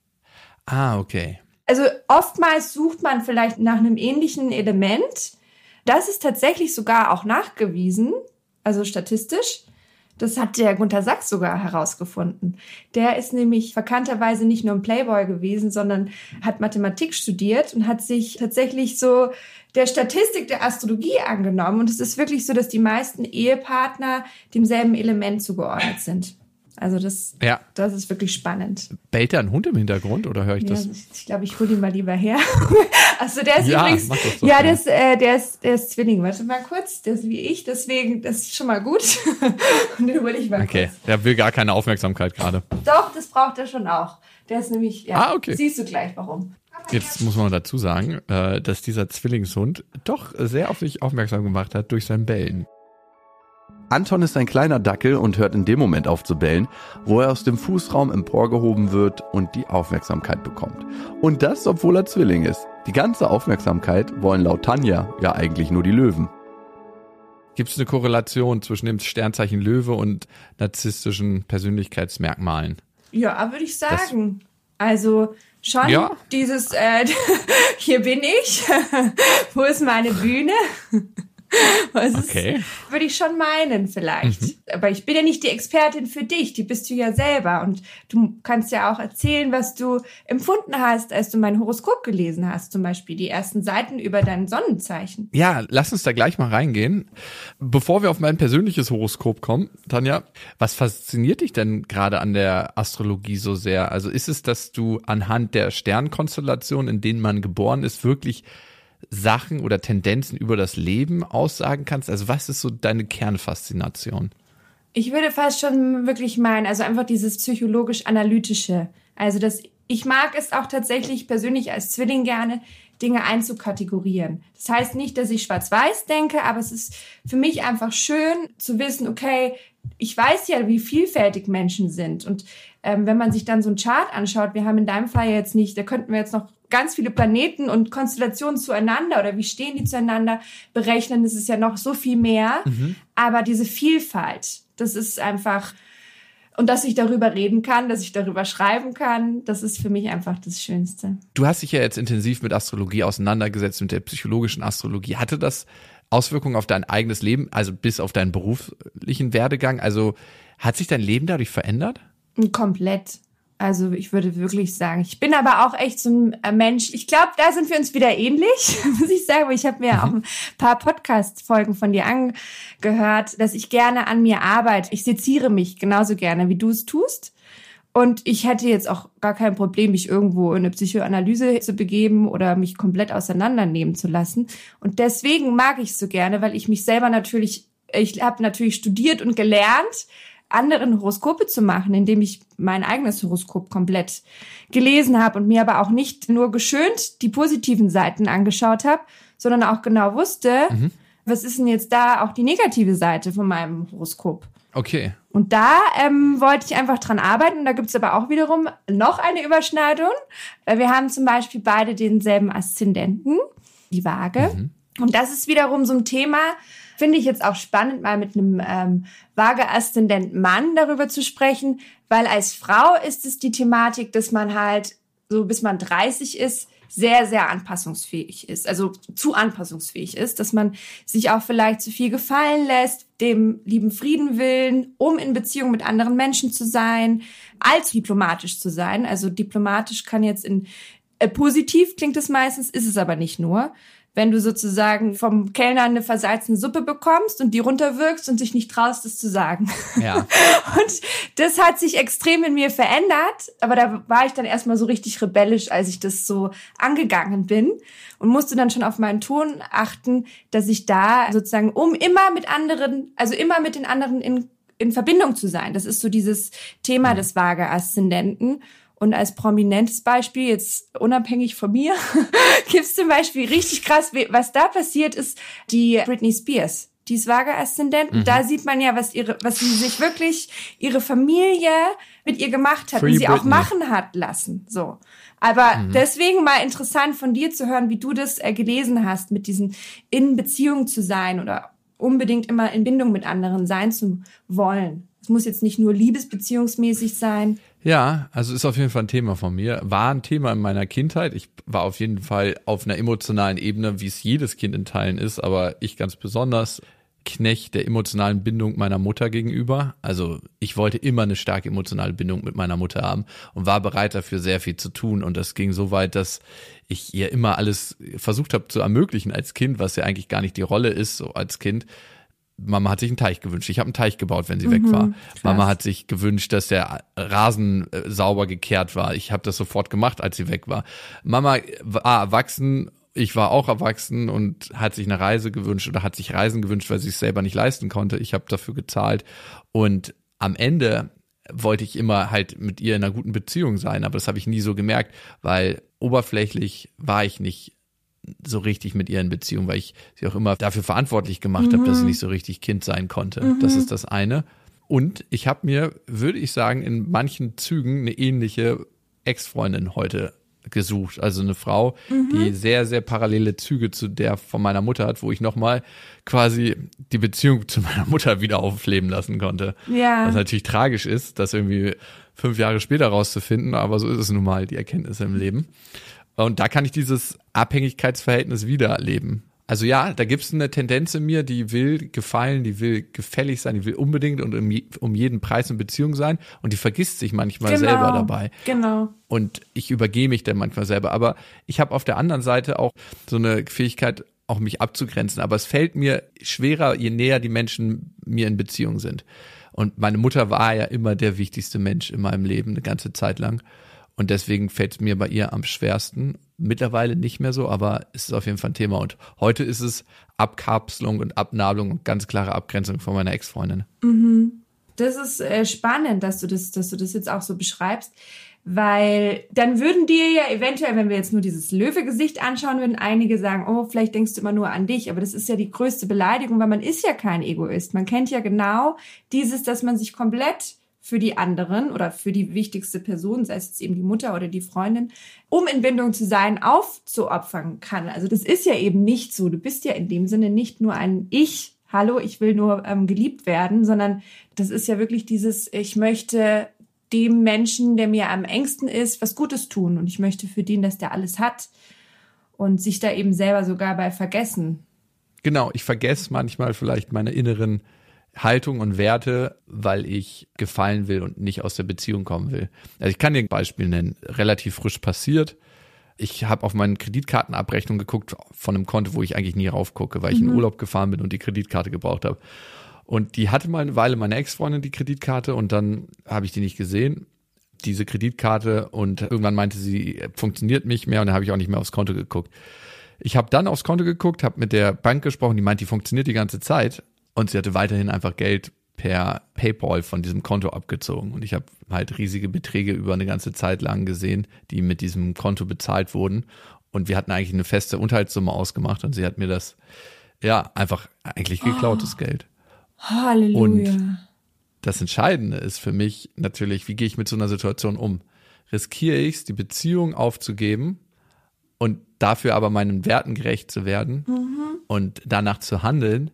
Ah, okay. Also oftmals sucht man vielleicht nach einem ähnlichen Element. Das ist tatsächlich sogar auch nachgewiesen, also statistisch. Das hat der Gunther Sachs sogar herausgefunden. Der ist nämlich verkannterweise nicht nur ein Playboy gewesen, sondern hat Mathematik studiert und hat sich tatsächlich so der Statistik der Astrologie angenommen. Und es ist wirklich so, dass die meisten Ehepartner demselben Element zugeordnet sind. Also das, Ja. das ist wirklich spannend. Bellt da ein Hund im Hintergrund oder höre ich Ja, das? ich glaube, ich hole ihn mal lieber her. Achso, der ist Ja, übrigens. Ja, der ist, äh, der, ist, der ist Zwilling. Warte mal kurz. Der ist wie ich, deswegen, das ist schon mal gut. Und den hole ich mal Okay, kurz. der will gar keine Aufmerksamkeit gerade. Doch, das braucht er schon auch. Der ist nämlich. Ja, Ah, okay. Siehst du gleich, warum. Jetzt muss man dazu sagen, äh, dass dieser Zwillingshund doch sehr auf sich aufmerksam gemacht hat durch sein Bellen. Anton ist ein kleiner Dackel und hört in dem Moment auf zu bellen, wo er aus dem Fußraum emporgehoben wird und die Aufmerksamkeit bekommt. Und das, obwohl er Zwilling ist. Die ganze Aufmerksamkeit wollen laut Tanja ja eigentlich nur die Löwen. Gibt es eine Korrelation zwischen dem Sternzeichen Löwe und narzisstischen Persönlichkeitsmerkmalen? Ja, würde ich sagen. also schon Ja. dieses, äh, hier bin ich, wo ist meine Bühne? Was ist, Okay. würde ich schon meinen vielleicht. Mhm. Aber ich bin ja nicht die Expertin für dich, die bist du ja selber. Und du kannst ja auch erzählen, was du empfunden hast, als du mein Horoskop gelesen hast. Zum Beispiel die ersten Seiten über dein Sonnenzeichen. Ja, lass uns da gleich mal reingehen. Bevor wir auf mein persönliches Horoskop kommen, Tanja, was fasziniert dich denn gerade an der Astrologie so sehr? Also ist es, dass du anhand der Sternkonstellation, in denen man geboren ist, wirklich Sachen oder Tendenzen über das Leben aussagen kannst? Also was ist so deine Kernfaszination? Ich würde fast schon wirklich meinen, also einfach dieses psychologisch-analytische. Also das, ich mag es auch tatsächlich persönlich als Zwilling gerne, Dinge einzukategorieren. Das heißt nicht, dass ich schwarz-weiß denke, aber es ist für mich einfach schön zu wissen, okay, ich weiß ja, wie vielfältig Menschen sind. Und ähm, wenn man sich dann so einen Chart anschaut, wir haben in deinem Fall jetzt nicht, da könnten wir jetzt noch ganz viele Planeten und Konstellationen zueinander oder wie stehen die zueinander berechnen, das ist ja noch so viel mehr. Aber diese Vielfalt, das ist einfach, und dass ich darüber reden kann, dass ich darüber schreiben kann, das ist für mich einfach das Schönste. Du hast dich ja jetzt intensiv mit Astrologie auseinandergesetzt, mit der psychologischen Astrologie. Hatte das Auswirkungen auf dein eigenes Leben, also bis auf deinen beruflichen Werdegang? Also hat sich dein Leben dadurch verändert? Komplett. Also ich würde wirklich sagen, ich bin aber auch echt so ein äh, Mensch. Ich glaube, da sind wir uns wieder ähnlich, muss ich sagen. Ich habe mir auch ein paar Podcast-Folgen von dir angehört, dass ich gerne an mir arbeite. Ich seziere mich genauso gerne, wie du es tust. Und ich hätte jetzt auch gar kein Problem, mich irgendwo in eine Psychoanalyse zu begeben oder mich komplett auseinandernehmen zu lassen. Und deswegen mag ich es so gerne, weil ich mich selber natürlich, ich habe natürlich studiert und gelernt, anderen Horoskope zu machen, indem ich mein eigenes Horoskop komplett gelesen habe und mir aber auch nicht nur geschönt die positiven Seiten angeschaut habe, sondern auch genau wusste, was ist denn jetzt da auch die negative Seite von meinem Horoskop. Okay. Und da ähm, wollte ich einfach dran arbeiten. Und da gibt's aber auch wiederum noch eine Überschneidung. Weil Wir haben zum Beispiel beide denselben Aszendenten, die Waage. Und das ist wiederum so ein Thema, finde ich jetzt auch spannend, mal mit einem ähm, Waage-Aszendent Mann darüber zu sprechen. Weil als Frau ist es die Thematik, dass man halt so bis man 30 ist, sehr, sehr anpassungsfähig ist, also zu anpassungsfähig ist, dass man sich auch vielleicht zu viel gefallen lässt, dem lieben Frieden willen, um in Beziehung mit anderen Menschen zu sein, als diplomatisch zu sein. Also diplomatisch kann jetzt in äh, positiv klingt es meistens, ist es aber nicht nur. Wenn du sozusagen vom Kellner eine versalzene Suppe bekommst und die runterwirkst und dich nicht traust, es zu sagen. Ja. Und das hat sich extrem in mir verändert, aber da war ich dann erstmal so richtig rebellisch, als ich das so angegangen bin und musste dann schon auf meinen Ton achten, dass ich da sozusagen, um immer mit anderen, also immer mit den anderen in, in Verbindung zu sein. Das ist so dieses Thema des Waage-Aszendenten. Und als prominentes Beispiel, jetzt unabhängig von mir, gibt's zum Beispiel richtig krass, was da passiert ist, die Britney Spears. Die ist Waage-Aszendent. Und da sieht man ja, was ihre, was sie sich wirklich, ihre Familie mit ihr gemacht hat Free und sie auch Britney. machen hat lassen. So. Aber deswegen mal interessant von dir zu hören, wie du das äh, gelesen hast, mit diesen in Beziehung zu sein oder unbedingt immer in Bindung mit anderen sein zu wollen. Es muss jetzt nicht nur liebesbeziehungsmäßig sein. Ja, also ist auf jeden Fall ein Thema von mir. War ein Thema in meiner Kindheit. Ich war auf jeden Fall auf einer emotionalen Ebene, wie es jedes Kind in Teilen ist, aber ich ganz besonders Knecht der emotionalen Bindung meiner Mutter gegenüber. Also ich wollte immer eine starke emotionale Bindung mit meiner Mutter haben und war bereit dafür sehr viel zu tun. Und das ging so weit, dass ich ihr immer alles versucht habe zu ermöglichen als Kind, was ja eigentlich gar nicht die Rolle ist, so als Kind Mama hat sich einen Teich gewünscht. Ich habe einen Teich gebaut, wenn sie mhm, weg war. Krass. Mama hat sich gewünscht, dass der Rasen äh, sauber gekehrt war. Ich habe das sofort gemacht, als sie weg war. Mama war erwachsen ich war auch erwachsen und hat sich eine Reise gewünscht oder hat sich Reisen gewünscht, weil sie es selber nicht leisten konnte. Ich habe dafür gezahlt und am Ende wollte ich immer halt mit ihr in einer guten Beziehung sein, aber das habe ich nie so gemerkt, weil oberflächlich war ich nicht so richtig mit ihr in Beziehung, weil ich sie auch immer dafür verantwortlich gemacht mhm. habe, dass sie nicht so richtig Kind sein konnte. Mhm. Das ist das eine. Und ich habe mir, würde ich sagen, in manchen Zügen eine ähnliche Ex-Freundin heute gesucht. Also eine Frau, mhm. die sehr, sehr parallele Züge zu der von meiner Mutter hat, wo ich nochmal quasi die Beziehung zu meiner Mutter wieder aufleben lassen konnte. Ja. Was natürlich tragisch ist, das irgendwie fünf Jahre später rauszufinden, aber so ist es nun mal, die Erkenntnisse im Leben. Und da kann ich dieses Abhängigkeitsverhältnis wieder erleben. Also ja, da gibt es eine Tendenz in mir, die will gefallen, die will gefällig sein, die will unbedingt und um, jeden Preis in Beziehung sein und die vergisst sich manchmal genau, selber dabei. Genau. Und ich übergehe mich dann manchmal selber. Aber ich habe auf der anderen Seite auch so eine Fähigkeit, auch mich abzugrenzen. Aber es fällt mir schwerer, je näher die Menschen mir in Beziehung sind. Und meine Mutter war ja immer der wichtigste Mensch in meinem Leben, eine ganze Zeit lang. Und deswegen fällt es mir bei ihr am schwersten. Mittlerweile nicht mehr so, aber es ist auf jeden Fall ein Thema. Und heute ist es Abkapselung und Abnabelung und ganz klare Abgrenzung von meiner Ex-Freundin. Mhm. Das ist äh, spannend, dass du das, dass du das jetzt auch so beschreibst, weil dann würden dir ja eventuell, wenn wir jetzt nur dieses Löwe-Gesicht anschauen, würden einige sagen, oh, vielleicht denkst du immer nur an dich, aber das ist ja die größte Beleidigung, weil man ist ja kein Egoist. Man kennt ja genau dieses, dass man sich komplett für die anderen oder für die wichtigste Person, sei es jetzt eben die Mutter oder die Freundin, um in Bindung zu sein, aufzuopfern kann. Also das ist ja eben nicht so. Du bist ja in dem Sinne nicht nur ein Ich, hallo, ich will nur ähm, geliebt werden, sondern das ist ja wirklich dieses, ich möchte dem Menschen, der mir am engsten ist, was Gutes tun und ich möchte für den, dass der alles hat und sich da eben selber sogar bei vergessen. Genau, ich vergesse manchmal vielleicht meine inneren Haltung und Werte, weil ich gefallen will und nicht aus der Beziehung kommen will. Also ich kann dir ein Beispiel nennen, relativ frisch passiert. Ich habe auf meine Kreditkartenabrechnung geguckt von einem Konto, wo ich eigentlich nie raufgucke, weil ich mhm. in Urlaub gefahren bin und die Kreditkarte gebraucht habe. Und die hatte mal eine Weile meine Ex-Freundin die Kreditkarte und dann habe ich die nicht gesehen, diese Kreditkarte und irgendwann meinte sie, funktioniert nicht mehr und dann habe ich auch nicht mehr aufs Konto geguckt. Ich habe dann aufs Konto geguckt, habe mit der Bank gesprochen, die meint, die funktioniert die ganze Zeit und sie hatte weiterhin einfach Geld per PayPal von diesem Konto abgezogen. Und ich habe halt riesige Beträge über eine ganze Zeit lang gesehen, die mit diesem Konto bezahlt wurden. Und wir hatten eigentlich eine feste Unterhaltssumme ausgemacht und sie hat mir das ja einfach eigentlich geklautes oh. Geld. Halleluja. Und das Entscheidende ist für mich natürlich, wie gehe ich mit so einer Situation um? Riskiere ich es, die Beziehung aufzugeben und dafür aber meinen Werten gerecht zu werden mhm. und danach zu handeln,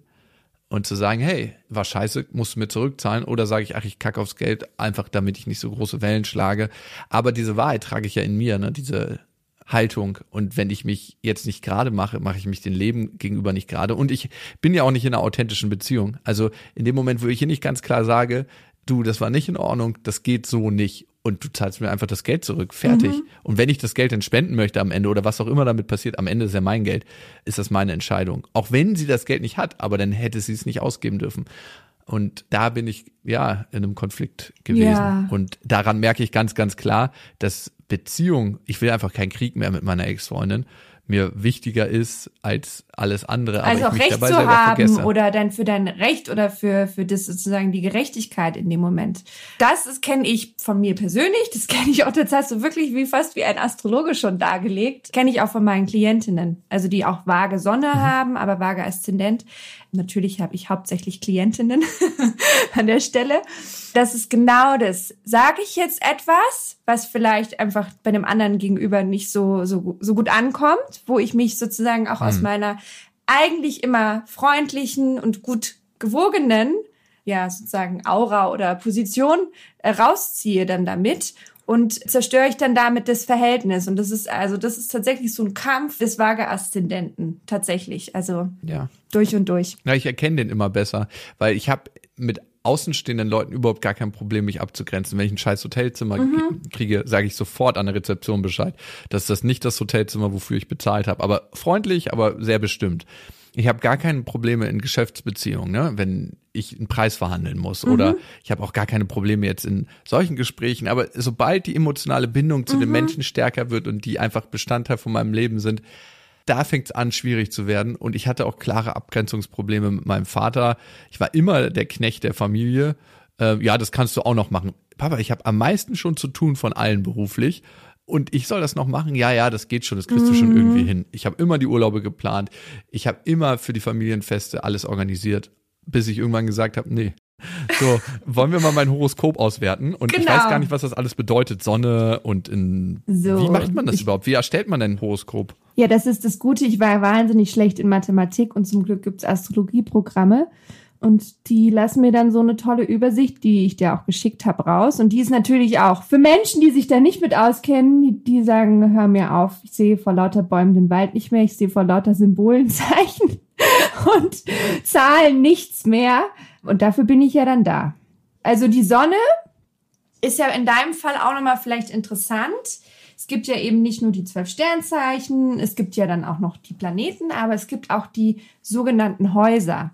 und zu sagen, hey, war scheiße, musst du mir zurückzahlen oder sage ich, ach, ich kacke aufs Geld, einfach damit ich nicht so große Wellen schlage. Aber diese Wahrheit trage ich ja in mir, ne, diese Haltung. Und wenn ich mich jetzt nicht gerade mache, mache ich mich dem Leben gegenüber nicht gerade. Und ich bin ja auch nicht in einer authentischen Beziehung. Also in dem Moment, wo ich hier nicht ganz klar sage, du, das war nicht in Ordnung, das geht so nicht und du zahlst mir einfach das Geld zurück. Fertig. Mhm. Und wenn ich das Geld dann spenden möchte am Ende oder was auch immer damit passiert, am Ende ist ja mein Geld, ist das meine Entscheidung. Auch wenn sie das Geld nicht hat, aber dann hätte sie es nicht ausgeben dürfen. Und da bin ich ja in einem Konflikt gewesen. Ja. Und daran merke ich ganz, ganz klar, dass Beziehung, ich will einfach keinen Krieg mehr mit meiner Ex-Freundin mir wichtiger ist als alles andere. Also auch Recht zu haben vergesse. oder dann für dein Recht oder für, für das sozusagen die Gerechtigkeit in dem Moment. Das, das kenne ich von mir persönlich, das kenne ich auch, das hast du wirklich wie fast wie ein Astrologe schon dargelegt. Kenne ich auch von meinen Klientinnen, also die auch vage Sonne mhm. haben, aber vage Aszendent. Natürlich habe ich hauptsächlich Klientinnen an der Stelle. Das ist genau das. Sage ich jetzt etwas, was vielleicht einfach bei dem anderen gegenüber nicht so, so, so gut ankommt, wo ich mich sozusagen auch hm. aus meiner eigentlich immer freundlichen und gut gewogenen, ja, sozusagen Aura oder Position äh, rausziehe dann damit und zerstöre ich dann damit das Verhältnis. Und das ist also, das ist tatsächlich so ein Kampf des Vaga-Aszendenten, tatsächlich. Also ja. durch und durch. Ja, ich erkenne den immer besser, weil ich habe mit außenstehenden Leuten überhaupt gar kein Problem, mich abzugrenzen. Wenn ich ein scheiß Hotelzimmer mhm. kriege, sage ich sofort an der Rezeption Bescheid, dass das nicht das Hotelzimmer, wofür ich bezahlt habe. Aber freundlich, aber sehr bestimmt. Ich habe gar keine Probleme in Geschäftsbeziehungen, ne? wenn ich einen Preis verhandeln muss. Oder Mhm. ich habe auch gar keine Probleme jetzt in solchen Gesprächen. Aber sobald die emotionale Bindung zu Mhm. den Menschen stärker wird und die einfach Bestandteil von meinem Leben sind, da fängt es an, schwierig zu werden. Und ich hatte auch klare Abgrenzungsprobleme mit meinem Vater. Ich war immer der Knecht der Familie. Äh, ja, das kannst du auch noch machen. Papa, ich habe am meisten schon zu tun von allen beruflich. Und ich soll das noch machen? Ja, ja, das geht schon, das kriegst du schon irgendwie hin. Ich habe immer die Urlaube geplant. Ich habe immer für die Familienfeste alles organisiert, bis ich irgendwann gesagt habe, nee. So, wollen wir mal mein Horoskop auswerten? Und ich Genau. weiß gar nicht, was das alles bedeutet. Sonne und in. So, wie macht man das ich- überhaupt? Wie erstellt man denn ein Horoskop? Ja, das ist das Gute. Ich war wahnsinnig schlecht in Mathematik und zum Glück gibt's Astrologieprogramme. Und die lassen mir dann so eine tolle Übersicht, die ich dir auch geschickt habe, raus. Und die ist natürlich auch für Menschen, die sich da nicht mit auskennen, die, die sagen, hör mir auf, ich sehe vor lauter Bäumen den Wald nicht mehr, ich sehe vor lauter Symbolenzeichen und Zahlen nichts mehr. Und dafür bin ich ja dann da. Also die Sonne ist ja in deinem Fall auch nochmal vielleicht interessant. Es gibt ja eben nicht nur die zwölf Sternzeichen, es gibt ja dann auch noch die Planeten, aber es gibt auch die sogenannten Häuser.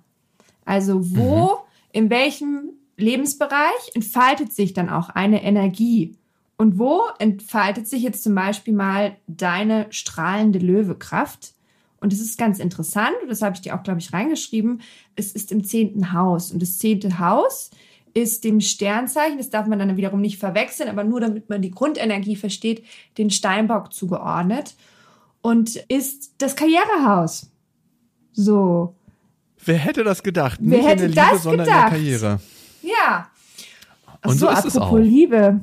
Also wo, in welchem Lebensbereich entfaltet sich dann auch eine Energie? Und wo entfaltet sich jetzt zum Beispiel mal deine strahlende Löwekraft? Und es ist ganz interessant, und das habe ich dir auch, glaube ich, reingeschrieben, es ist im zehnten Haus. Und das zehnte Haus ist dem Sternzeichen, das darf man dann wiederum nicht verwechseln, aber nur damit man die Grundenergie versteht, den Steinbock zugeordnet und ist das Karrierehaus. So. Wer hätte das gedacht? Wer Nicht hätte in der Liebe, das sondern gedacht? in der Karriere. Ja. Und so ist es apropos auch. Liebe.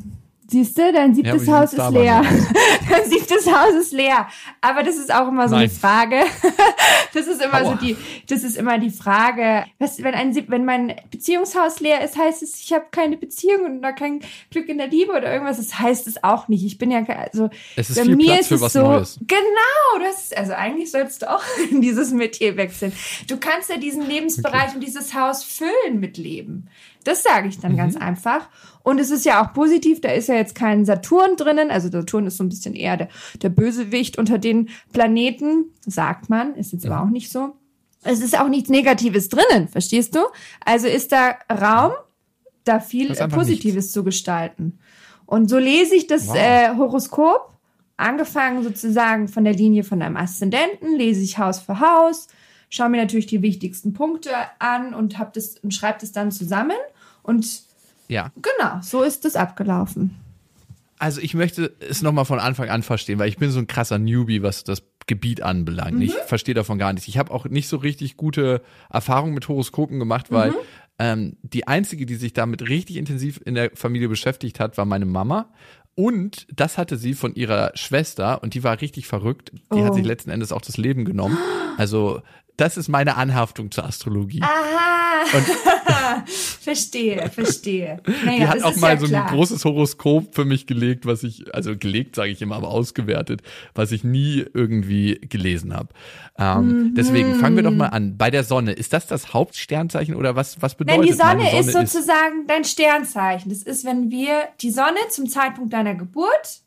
Siehst du, dein siebtes wie Haus ist leer. dein siebtes Haus ist leer. Aber das ist auch immer so eine Nein. Frage. Das ist immer Aua. so die, das ist immer die Frage, was, wenn ein, wenn mein Beziehungshaus leer ist, heißt es, ich habe keine Beziehung und da kein Glück in der Liebe oder irgendwas. Das heißt es auch nicht. Ich bin ja, also, Es ist bei viel mir Platz ist für es was so, Neues. genau, das also eigentlich sollst du auch in dieses Metier wechseln. Du kannst ja diesen Lebensbereich und dieses Haus füllen mit Leben. Das sage ich dann Mhm. ganz einfach. Und es ist ja auch positiv, da ist ja jetzt kein Saturn drinnen. Also Saturn ist so ein bisschen eher der, der Bösewicht unter den Planeten, sagt man, ist jetzt aber auch nicht so. Es ist auch nichts Negatives drinnen, verstehst du? Also ist da Raum, da viel Positives zu gestalten. Und so lese ich das Wow. äh, Horoskop, angefangen sozusagen von der Linie von einem Aszendenten, lese ich Haus für Haus, schaue mir natürlich die wichtigsten Punkte an und hab das und schreibe das dann zusammen. Und Ja. genau, so ist das abgelaufen. Also ich möchte es nochmal von Anfang an verstehen, weil ich bin so ein krasser Newbie, was das Gebiet anbelangt. Ich verstehe davon gar nichts. Ich habe auch nicht so richtig gute Erfahrungen mit Horoskopen gemacht, weil ähm, die einzige, die sich damit richtig intensiv in der Familie beschäftigt hat, war meine Mama. Und das hatte sie von ihrer Schwester und die war richtig verrückt. Die hat Oh. sich letzten Endes auch das Leben genommen. Also das ist meine Anhaftung zur Astrologie. Aha, verstehe, verstehe. Naja, die hat das auch ist mal ja so ein großes Horoskop für mich gelegt, was ich, also gelegt sage ich immer, aber ausgewertet, was ich nie irgendwie gelesen habe. Ähm, Mhm. Deswegen fangen wir doch mal an. Bei der Sonne, ist das das Hauptsternzeichen oder was, was bedeutet Nein, die Sonne, meine ist sozusagen dein Sternzeichen. Das ist, wenn wir die Sonne zum Zeitpunkt deiner Geburt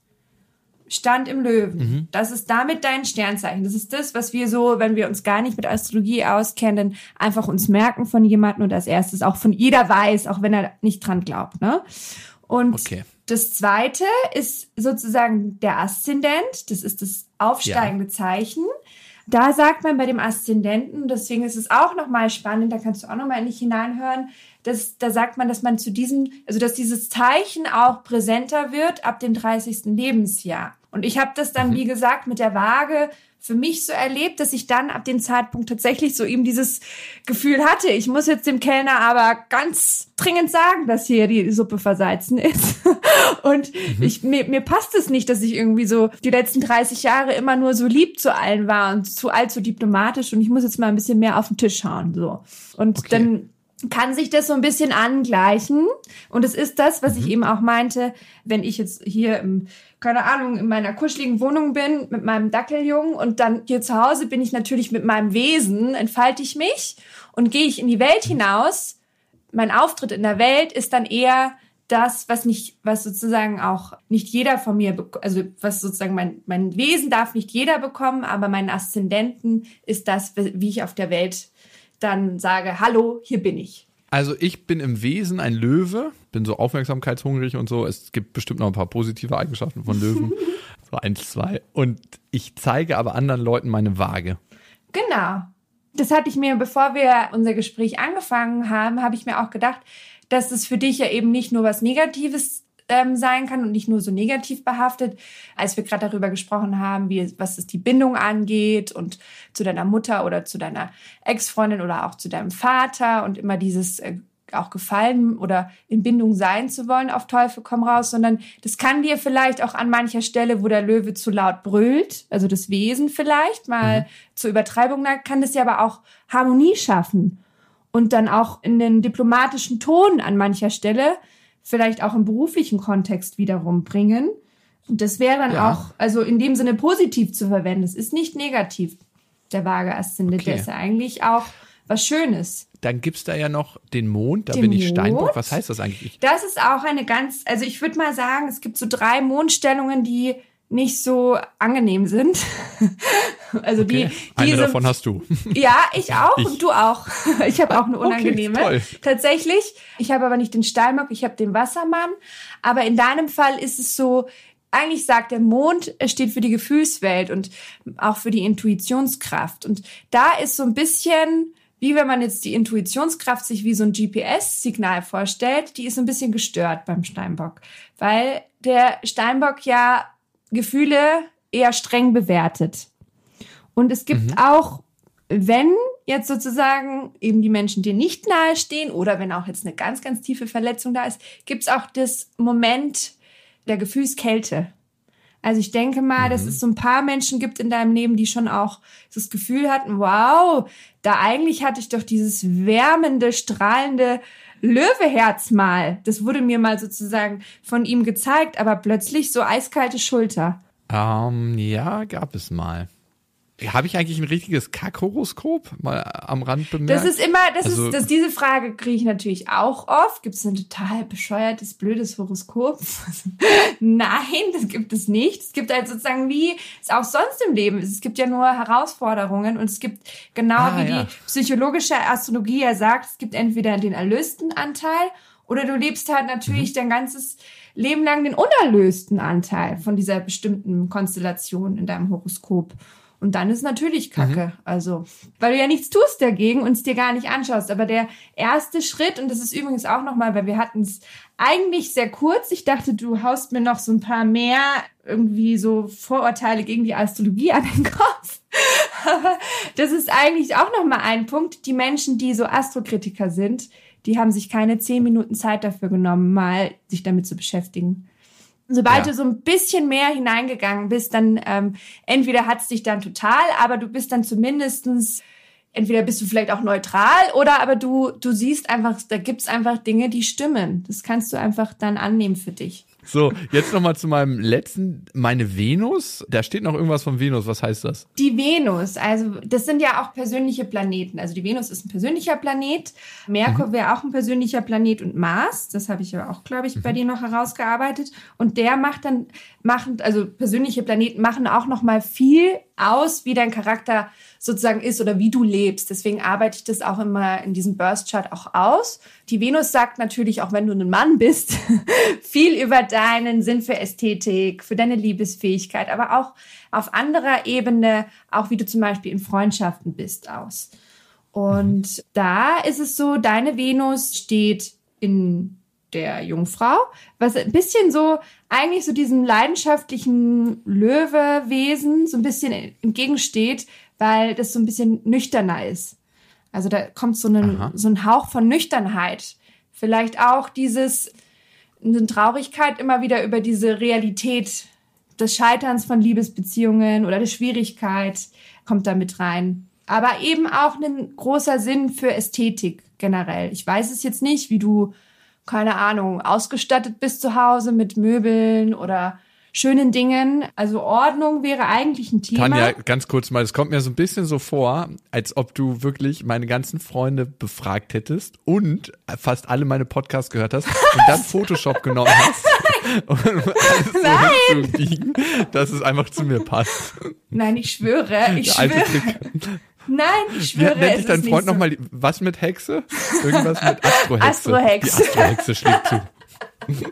stand im Löwen. Mhm. Das ist damit dein Sternzeichen. Das ist das, was wir so, wenn wir uns gar nicht mit Astrologie auskennen, einfach uns merken von jemandem und als erstes auch von jeder weiß, auch wenn er nicht dran glaubt. Ne? Und Okay. das zweite ist sozusagen der Aszendent. Das ist das aufsteigende Zeichen. Da sagt man bei dem Aszendenten, deswegen ist es auch nochmal spannend, da kannst du auch nochmal in dich hineinhören, dass, da sagt man, dass man zu diesem, also dass dieses Zeichen auch präsenter wird ab dem 30. Lebensjahr. Und ich habe das dann, wie gesagt, mit der Waage für mich so erlebt, dass ich dann ab dem Zeitpunkt tatsächlich so eben dieses Gefühl hatte, ich muss jetzt dem Kellner aber ganz dringend sagen, dass hier die Suppe versalzen ist. Und ich, mir, mir passt es nicht, dass ich irgendwie so die letzten 30 Jahre immer nur so lieb zu allen war und zu allzu diplomatisch und ich muss jetzt mal ein bisschen mehr auf den Tisch hauen, so. Und Okay. dann kann sich das so ein bisschen angleichen. Und es ist das, was ich eben auch meinte, wenn ich jetzt hier im, keine Ahnung, in meiner kuscheligen Wohnung bin mit meinem Dackeljungen und dann hier zu Hause bin ich natürlich mit meinem Wesen, entfalte ich mich und gehe ich in die Welt hinaus. Mein Auftritt in der Welt ist dann eher das, was nicht, was sozusagen auch nicht jeder von mir, also was sozusagen mein, mein Wesen darf nicht jeder bekommen, aber mein Aszendenten ist das, wie ich auf der Welt dann sage, hallo, hier bin ich. Also ich bin im Wesen ein Löwe, bin so aufmerksamkeitshungrig und so. Es gibt bestimmt noch ein paar positive Eigenschaften von Löwen. so eins, zwei. Und ich zeige aber anderen Leuten meine Waage. Genau. Das hatte ich mir, bevor wir unser Gespräch angefangen haben, habe ich mir auch gedacht, dass es für dich ja eben nicht nur was Negatives ähm, sein kann und nicht nur so negativ behaftet, als wir gerade darüber gesprochen haben, wie was es die Bindung angeht und zu deiner Mutter oder zu deiner Ex-Freundin oder auch zu deinem Vater und immer dieses äh, auch gefallen oder in Bindung sein zu wollen auf Teufel komm raus, sondern das kann dir vielleicht auch an mancher Stelle, wo der Löwe zu laut brüllt, also das Wesen vielleicht mal mhm. zur Übertreibung neigt, kann das ja aber auch Harmonie schaffen und dann auch in den diplomatischen Ton an mancher Stelle vielleicht auch im beruflichen Kontext wiederum bringen. Und das wäre dann ja. auch, also in dem Sinne positiv zu verwenden. Es ist nicht negativ, der Waage Aszendent. Okay. Der ist ja eigentlich auch was Schönes. Dann gibt's da ja noch den Mond, da den bin ich Steinbock. Was heißt das eigentlich? Das ist auch eine ganz, also ich würde mal sagen, es gibt so drei Mondstellungen, die nicht so angenehm sind. also okay. die, die eine sind, davon hast du. Ja, ich auch ich. und du auch. Ich habe auch eine unangenehme. Okay, Tatsächlich. Ich habe aber nicht den Steinbock, ich habe den Wassermann. Aber in deinem Fall ist es so, eigentlich sagt der Mond, er steht für die Gefühlswelt und auch für die Intuitionskraft. Und da ist so ein bisschen wie wenn man jetzt die Intuitionskraft sich wie so ein GPS-Signal vorstellt, die ist ein bisschen gestört beim Steinbock, weil der Steinbock ja Gefühle eher streng bewertet. Und es gibt mhm. auch, wenn jetzt sozusagen eben die Menschen dir nicht nahestehen oder wenn auch jetzt eine ganz, ganz tiefe Verletzung da ist, gibt es auch das Moment der Gefühlskälte. Also ich denke mal, mhm. dass es so ein paar Menschen gibt in deinem Leben, die schon auch das Gefühl hatten, wow, da eigentlich hatte ich doch dieses wärmende, strahlende Löweherz mal. Das wurde mir mal sozusagen von ihm gezeigt, aber plötzlich so eiskalte Schulter. Ähm, ja, gab es mal. Habe ich eigentlich ein richtiges Kackhoroskop mal am Rand bemerkt? Das ist immer, das also, ist, das, diese Frage kriege ich natürlich auch oft. Gibt es ein total bescheuertes, blödes Horoskop? Nein, das gibt es nicht. Es gibt halt sozusagen wie es auch sonst im Leben ist. Es gibt ja nur Herausforderungen und es gibt genau ah, wie ja. die psychologische Astrologie ja sagt, es gibt entweder den erlösten Anteil oder du lebst halt natürlich mhm. dein ganzes Leben lang den unerlösten Anteil von dieser bestimmten Konstellation in deinem Horoskop. Und dann ist natürlich Kacke. Mhm. Also, weil du ja nichts tust dagegen und es dir gar nicht anschaust. Aber der erste Schritt, und das ist übrigens auch nochmal, weil wir hatten es eigentlich sehr kurz. Ich dachte, du haust mir noch so ein paar mehr irgendwie so Vorurteile gegen die Astrologie an den Kopf. Aber das ist eigentlich auch nochmal ein Punkt. Die Menschen, die so Astrokritiker sind, die haben sich keine zehn Minuten Zeit dafür genommen, mal sich damit zu beschäftigen. Sobald ja. du so ein bisschen mehr hineingegangen bist, dann ähm, entweder hat's dich dann total, aber du bist dann zumindestens entweder bist du vielleicht auch neutral oder aber du du siehst einfach, da gibt's einfach Dinge, die stimmen. Das kannst du einfach dann annehmen für dich. So, jetzt nochmal zu meinem letzten, meine Venus. Da steht noch irgendwas von Venus. Was heißt das? Die Venus, also das sind ja auch persönliche Planeten. Also die Venus ist ein persönlicher Planet. Merkur mhm. wäre auch ein persönlicher Planet und Mars, das habe ich ja auch, glaube ich, bei mhm. dir noch herausgearbeitet. Und der macht dann, machen, also persönliche Planeten machen auch nochmal viel aus, wie dein Charakter sozusagen ist oder wie du lebst. Deswegen arbeite ich das auch immer in diesem Burst Chart auch aus. Die Venus sagt natürlich, auch wenn du ein Mann bist, viel über deinen Sinn für Ästhetik, für deine Liebesfähigkeit, aber auch auf anderer Ebene, auch wie du zum Beispiel in Freundschaften bist, aus. Und da ist es so, deine Venus steht in der Jungfrau, was ein bisschen so eigentlich so diesem leidenschaftlichen Löwewesen so ein bisschen entgegensteht, weil das so ein bisschen nüchterner ist. Also da kommt so, ein so ein Hauch von Nüchternheit. Vielleicht auch dieses, eine Traurigkeit immer wieder über diese Realität des Scheiterns von Liebesbeziehungen oder der Schwierigkeit kommt da mit rein. Aber eben auch ein großer Sinn für Ästhetik generell. Ich weiß es jetzt nicht, wie du, keine Ahnung, ausgestattet bist zu Hause mit Möbeln oder schönen Dingen. Also Ordnung wäre eigentlich ein Thema. Tanja, ganz kurz mal, es kommt mir so ein bisschen so vor, als ob du wirklich meine ganzen Freunde befragt hättest und fast alle meine Podcasts gehört hast und dann Photoshop genommen hast. um alles so hinzubiegen, dass es einfach zu mir passt. Nein, ich schwöre, ich schwöre. Nein, ich Wie schwöre. nennt es dich dein Freund so. nochmal? Was mit Hexe? Irgendwas mit Astrohexe. Astrohexe. Die Astrohexe schlägt zu.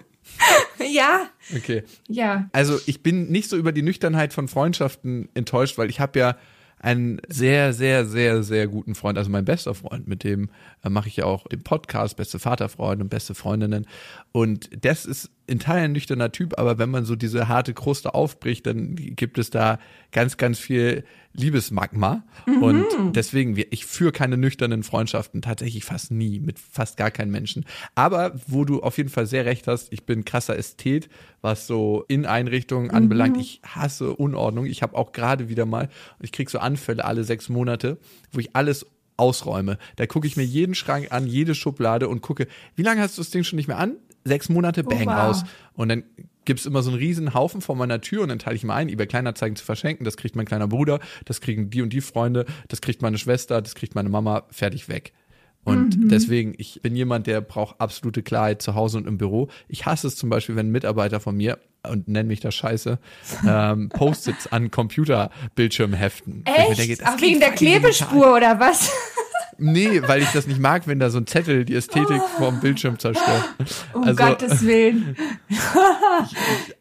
Ja, Okay. ja. Also ich bin nicht so über die Nüchternheit von Freundschaften enttäuscht, weil ich habe ja einen sehr, sehr, sehr, sehr guten Freund, also mein bester Freund, mit dem äh, mache ich ja auch den Podcast, beste Vaterfreunde und beste Freundinnen. Und das ist in Teilen ein nüchterner Typ, aber wenn man so diese harte Kruste aufbricht, dann gibt es da ganz, ganz viel Liebesmagma. Und deswegen, ich führe keine nüchternen Freundschaften, tatsächlich fast nie, mit fast gar keinen Menschen. Aber wo du auf jeden Fall sehr recht hast, ich bin krasser Ästhet, was so Inneneinrichtungen anbelangt. Ich hasse Unordnung. Ich habe auch gerade wieder mal, ich krieg so Anfälle alle sechs Monate, wo ich alles ausräume. Da gucke ich mir jeden Schrank an, jede Schublade und gucke, wie lange hast du das Ding schon nicht mehr an? Sechs Monate, bang, wow. raus. Und dann gibt's immer so einen riesen Haufen vor meiner Tür und dann teile ich mal ein, eBay Kleinanzeigen zu verschenken. Das kriegt mein kleiner Bruder, das kriegen die und die Freunde, das kriegt meine Schwester, das kriegt meine Mama, fertig weg. Und deswegen, ich bin jemand, der braucht absolute Klarheit zu Hause und im Büro. Ich hasse es zum Beispiel, wenn ein Mitarbeiter von mir, und nenn mich das scheiße, ähm, Post-its an Computerbildschirm heften. Wo ich mir Echt? denke, Ach, wegen der. Klebespur oder was? Nee, weil ich das nicht mag, wenn da so ein Zettel die Ästhetik vom Bildschirm zerstört. Um also Gottes Willen.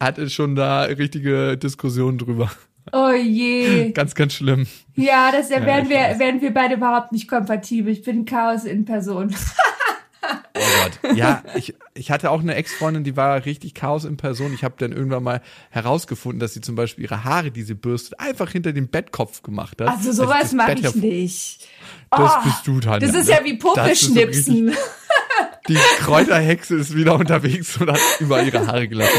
hatte schon da richtige Diskussionen drüber. Oh je. Ganz, ganz schlimm. Ja, das ja, wären ich wir, weiß. wären wir beide überhaupt nicht kompatibel. Ich bin Chaos in Person. Oh Gott. Ja, ich, ich hatte auch eine Ex-Freundin, die war richtig Chaos in Person. Ich habe dann irgendwann mal herausgefunden, dass sie zum Beispiel ihre Haare, die sie bürstet, einfach hinter den Bettkopf gemacht hat. Also Als sowas mache ich nicht. Das Oh, bist du, Tanja. Das ist ne? ja wie Puppe Das ist so richtig- schnipsen. Die Kräuterhexe ist wieder unterwegs und hat über ihre Haare gelassen.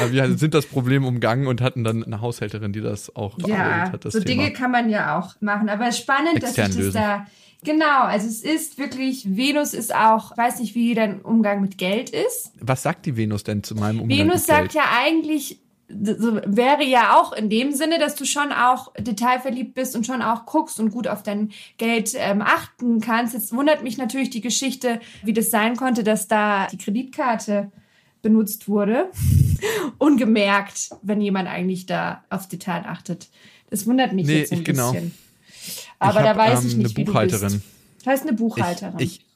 Aber wir sind das Problem umgangen und hatten dann eine Haushälterin, die das auch Ja, hat. Das so Thema. Dinge kann man ja auch machen. Aber es ist spannend, dass Extern ich das lösen. da. Genau, also es ist wirklich, Venus ist auch, ich weiß nicht, wie dein Umgang mit Geld ist. Was sagt die Venus denn zu meinem Umgang Venus mit sagt Geld? ja eigentlich, so wäre ja auch in dem Sinne, dass du schon auch detailverliebt bist und schon auch guckst und gut auf dein Geld ähm, achten kannst. Jetzt wundert mich natürlich die Geschichte, wie das sein konnte, dass da die Kreditkarte benutzt wurde. Ungemerkt, wenn jemand eigentlich da aufs Detail achtet. Das wundert mich Nee, jetzt ein ich genau. bisschen. Aber Ich da hab, weiß ähm, ich eine nicht, wie du Buchhalterin. bist. Das heißt eine Buchhalterin. Ich, ich,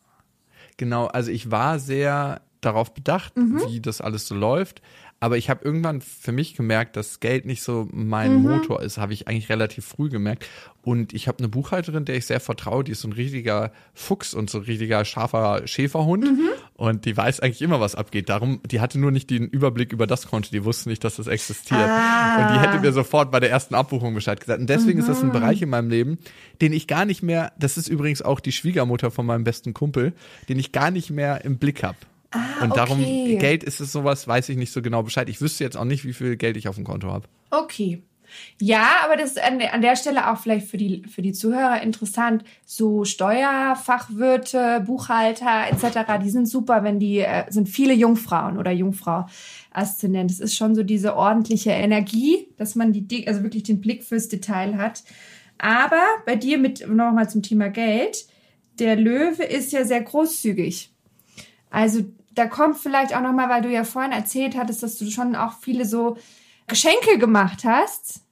genau, also ich war sehr darauf bedacht, Mhm. wie das alles so läuft. Aber ich habe irgendwann für mich gemerkt, dass Geld nicht so mein Mhm. Motor ist, habe ich eigentlich relativ früh gemerkt. Und ich habe eine Buchhalterin, der ich sehr vertraue, die ist so ein richtiger Fuchs und so ein richtiger scharfer Schäferhund. Mhm. Und die weiß eigentlich immer, was abgeht. Darum, die hatte nur nicht den Überblick über das Konto, die wusste nicht, dass das existiert. Ah. Und die hätte mir sofort bei der ersten Abbuchung Bescheid gesagt. Und deswegen ist das Mhm. ein Bereich in meinem Leben, den ich gar nicht mehr, das ist übrigens auch die Schwiegermutter von meinem besten Kumpel, den ich gar nicht mehr im Blick habe. Und darum, Ah, okay. Geld ist es sowas, weiß ich nicht so genau Bescheid. Ich wüsste jetzt auch nicht, wie viel Geld ich auf dem Konto habe. Okay. Ja, aber das ist an, der- an der Stelle auch vielleicht für die, für die Zuhörer interessant. So Steuerfachwirte, Buchhalter etc., die sind super, wenn die, äh, sind viele Jungfrauen oder Jungfrau Aszendent. Es ist schon so diese ordentliche Energie, dass man die, Di- also wirklich den Blick fürs Detail hat. Aber bei dir mit, nochmal zum Thema Geld, der Löwe ist ja sehr großzügig. Also da kommt vielleicht auch nochmal, weil du ja vorhin erzählt hattest, dass du schon auch viele so Geschenke gemacht hast.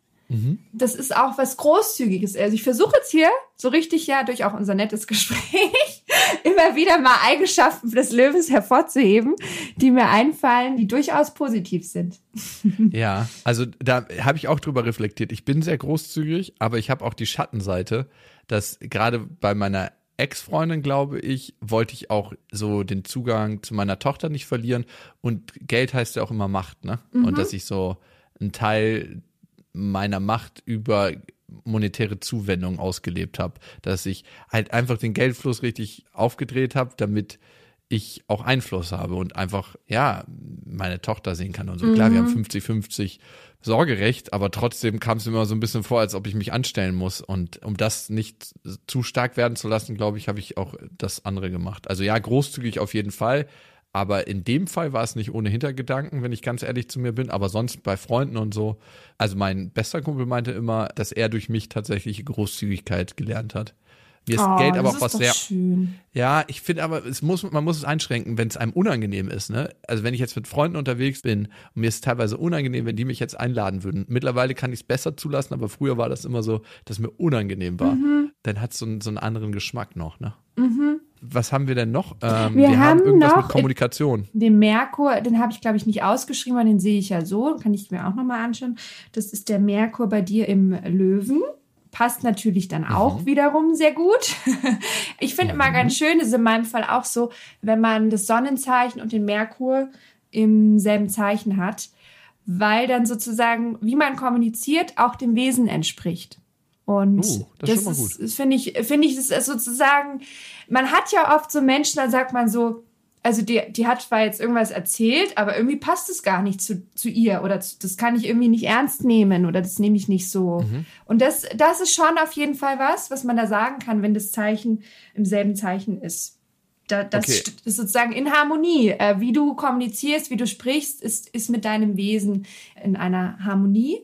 Das ist auch was Großzügiges. Also ich versuche jetzt hier so richtig ja durch auch unser nettes Gespräch immer wieder mal Eigenschaften des Löwens hervorzuheben, die mir einfallen, die durchaus positiv sind. Ja, also da habe ich auch drüber reflektiert. Ich bin sehr großzügig, aber ich habe auch die Schattenseite, dass gerade bei meiner Ex-Freundin, glaube ich, wollte ich auch so den Zugang zu meiner Tochter nicht verlieren. Und Geld heißt ja auch immer Macht, ne? Und dass ich so einen Teil meiner Macht über monetäre Zuwendung ausgelebt habe, dass ich halt einfach den Geldfluss richtig aufgedreht habe, damit ich auch Einfluss habe und einfach, ja, meine Tochter sehen kann und so. Klar, wir haben 50-50 Sorgerecht, aber trotzdem kam es mir immer so ein bisschen vor, als ob ich mich anstellen muss. Und um das nicht zu stark werden zu lassen, glaube ich, habe ich auch das andere gemacht. Also ja, großzügig auf jeden Fall, Aber in dem Fall war es nicht ohne Hintergedanken, wenn ich ganz ehrlich zu mir bin. Aber sonst bei Freunden und so. Also mein bester Kumpel meinte immer, dass er durch mich tatsächlich Großzügigkeit gelernt hat. Mir ist Oh, Geld aber auch was sehr. schön. Ja, ich finde aber, es muss, man muss es einschränken, wenn es einem unangenehm ist. Ne? Also wenn ich jetzt mit Freunden unterwegs bin und mir ist es teilweise unangenehm, wenn die mich jetzt einladen würden. Mittlerweile kann ich es besser zulassen, aber früher war das immer so, dass mir unangenehm war. Mhm. Dann hat es so, einen- so einen anderen Geschmack noch. Ne? Was haben wir denn noch? Ähm, Wir haben irgendwas noch- mit Kommunikation. Den Merkur, den habe ich, glaube ich, nicht ausgeschrieben, aber den sehe ich ja so. Kann ich mir auch nochmal anschauen. Das ist der Merkur bei dir im Löwen. Passt natürlich dann auch wiederum sehr gut. Ich finde immer ganz schön, das ist in meinem Fall auch so, wenn man das Sonnenzeichen und den Merkur im selben Zeichen hat, weil dann sozusagen, wie man kommuniziert, auch dem Wesen entspricht. Und Oh, das ist schon mal gut. ist, finde ich, finde ich, das ist sozusagen, man hat ja oft so Menschen, da sagt man so, also die, die hat zwar jetzt irgendwas erzählt, aber irgendwie passt es gar nicht zu, zu ihr oder zu, das kann ich irgendwie nicht ernst nehmen oder das nehme ich nicht so. Mhm. Und das, das ist schon auf jeden Fall was, was man da sagen kann, wenn das Zeichen im selben Zeichen ist. Da, das Okay. st- ist sozusagen in Harmonie. Äh, wie du kommunizierst, wie du sprichst, ist, ist mit deinem Wesen in einer Harmonie.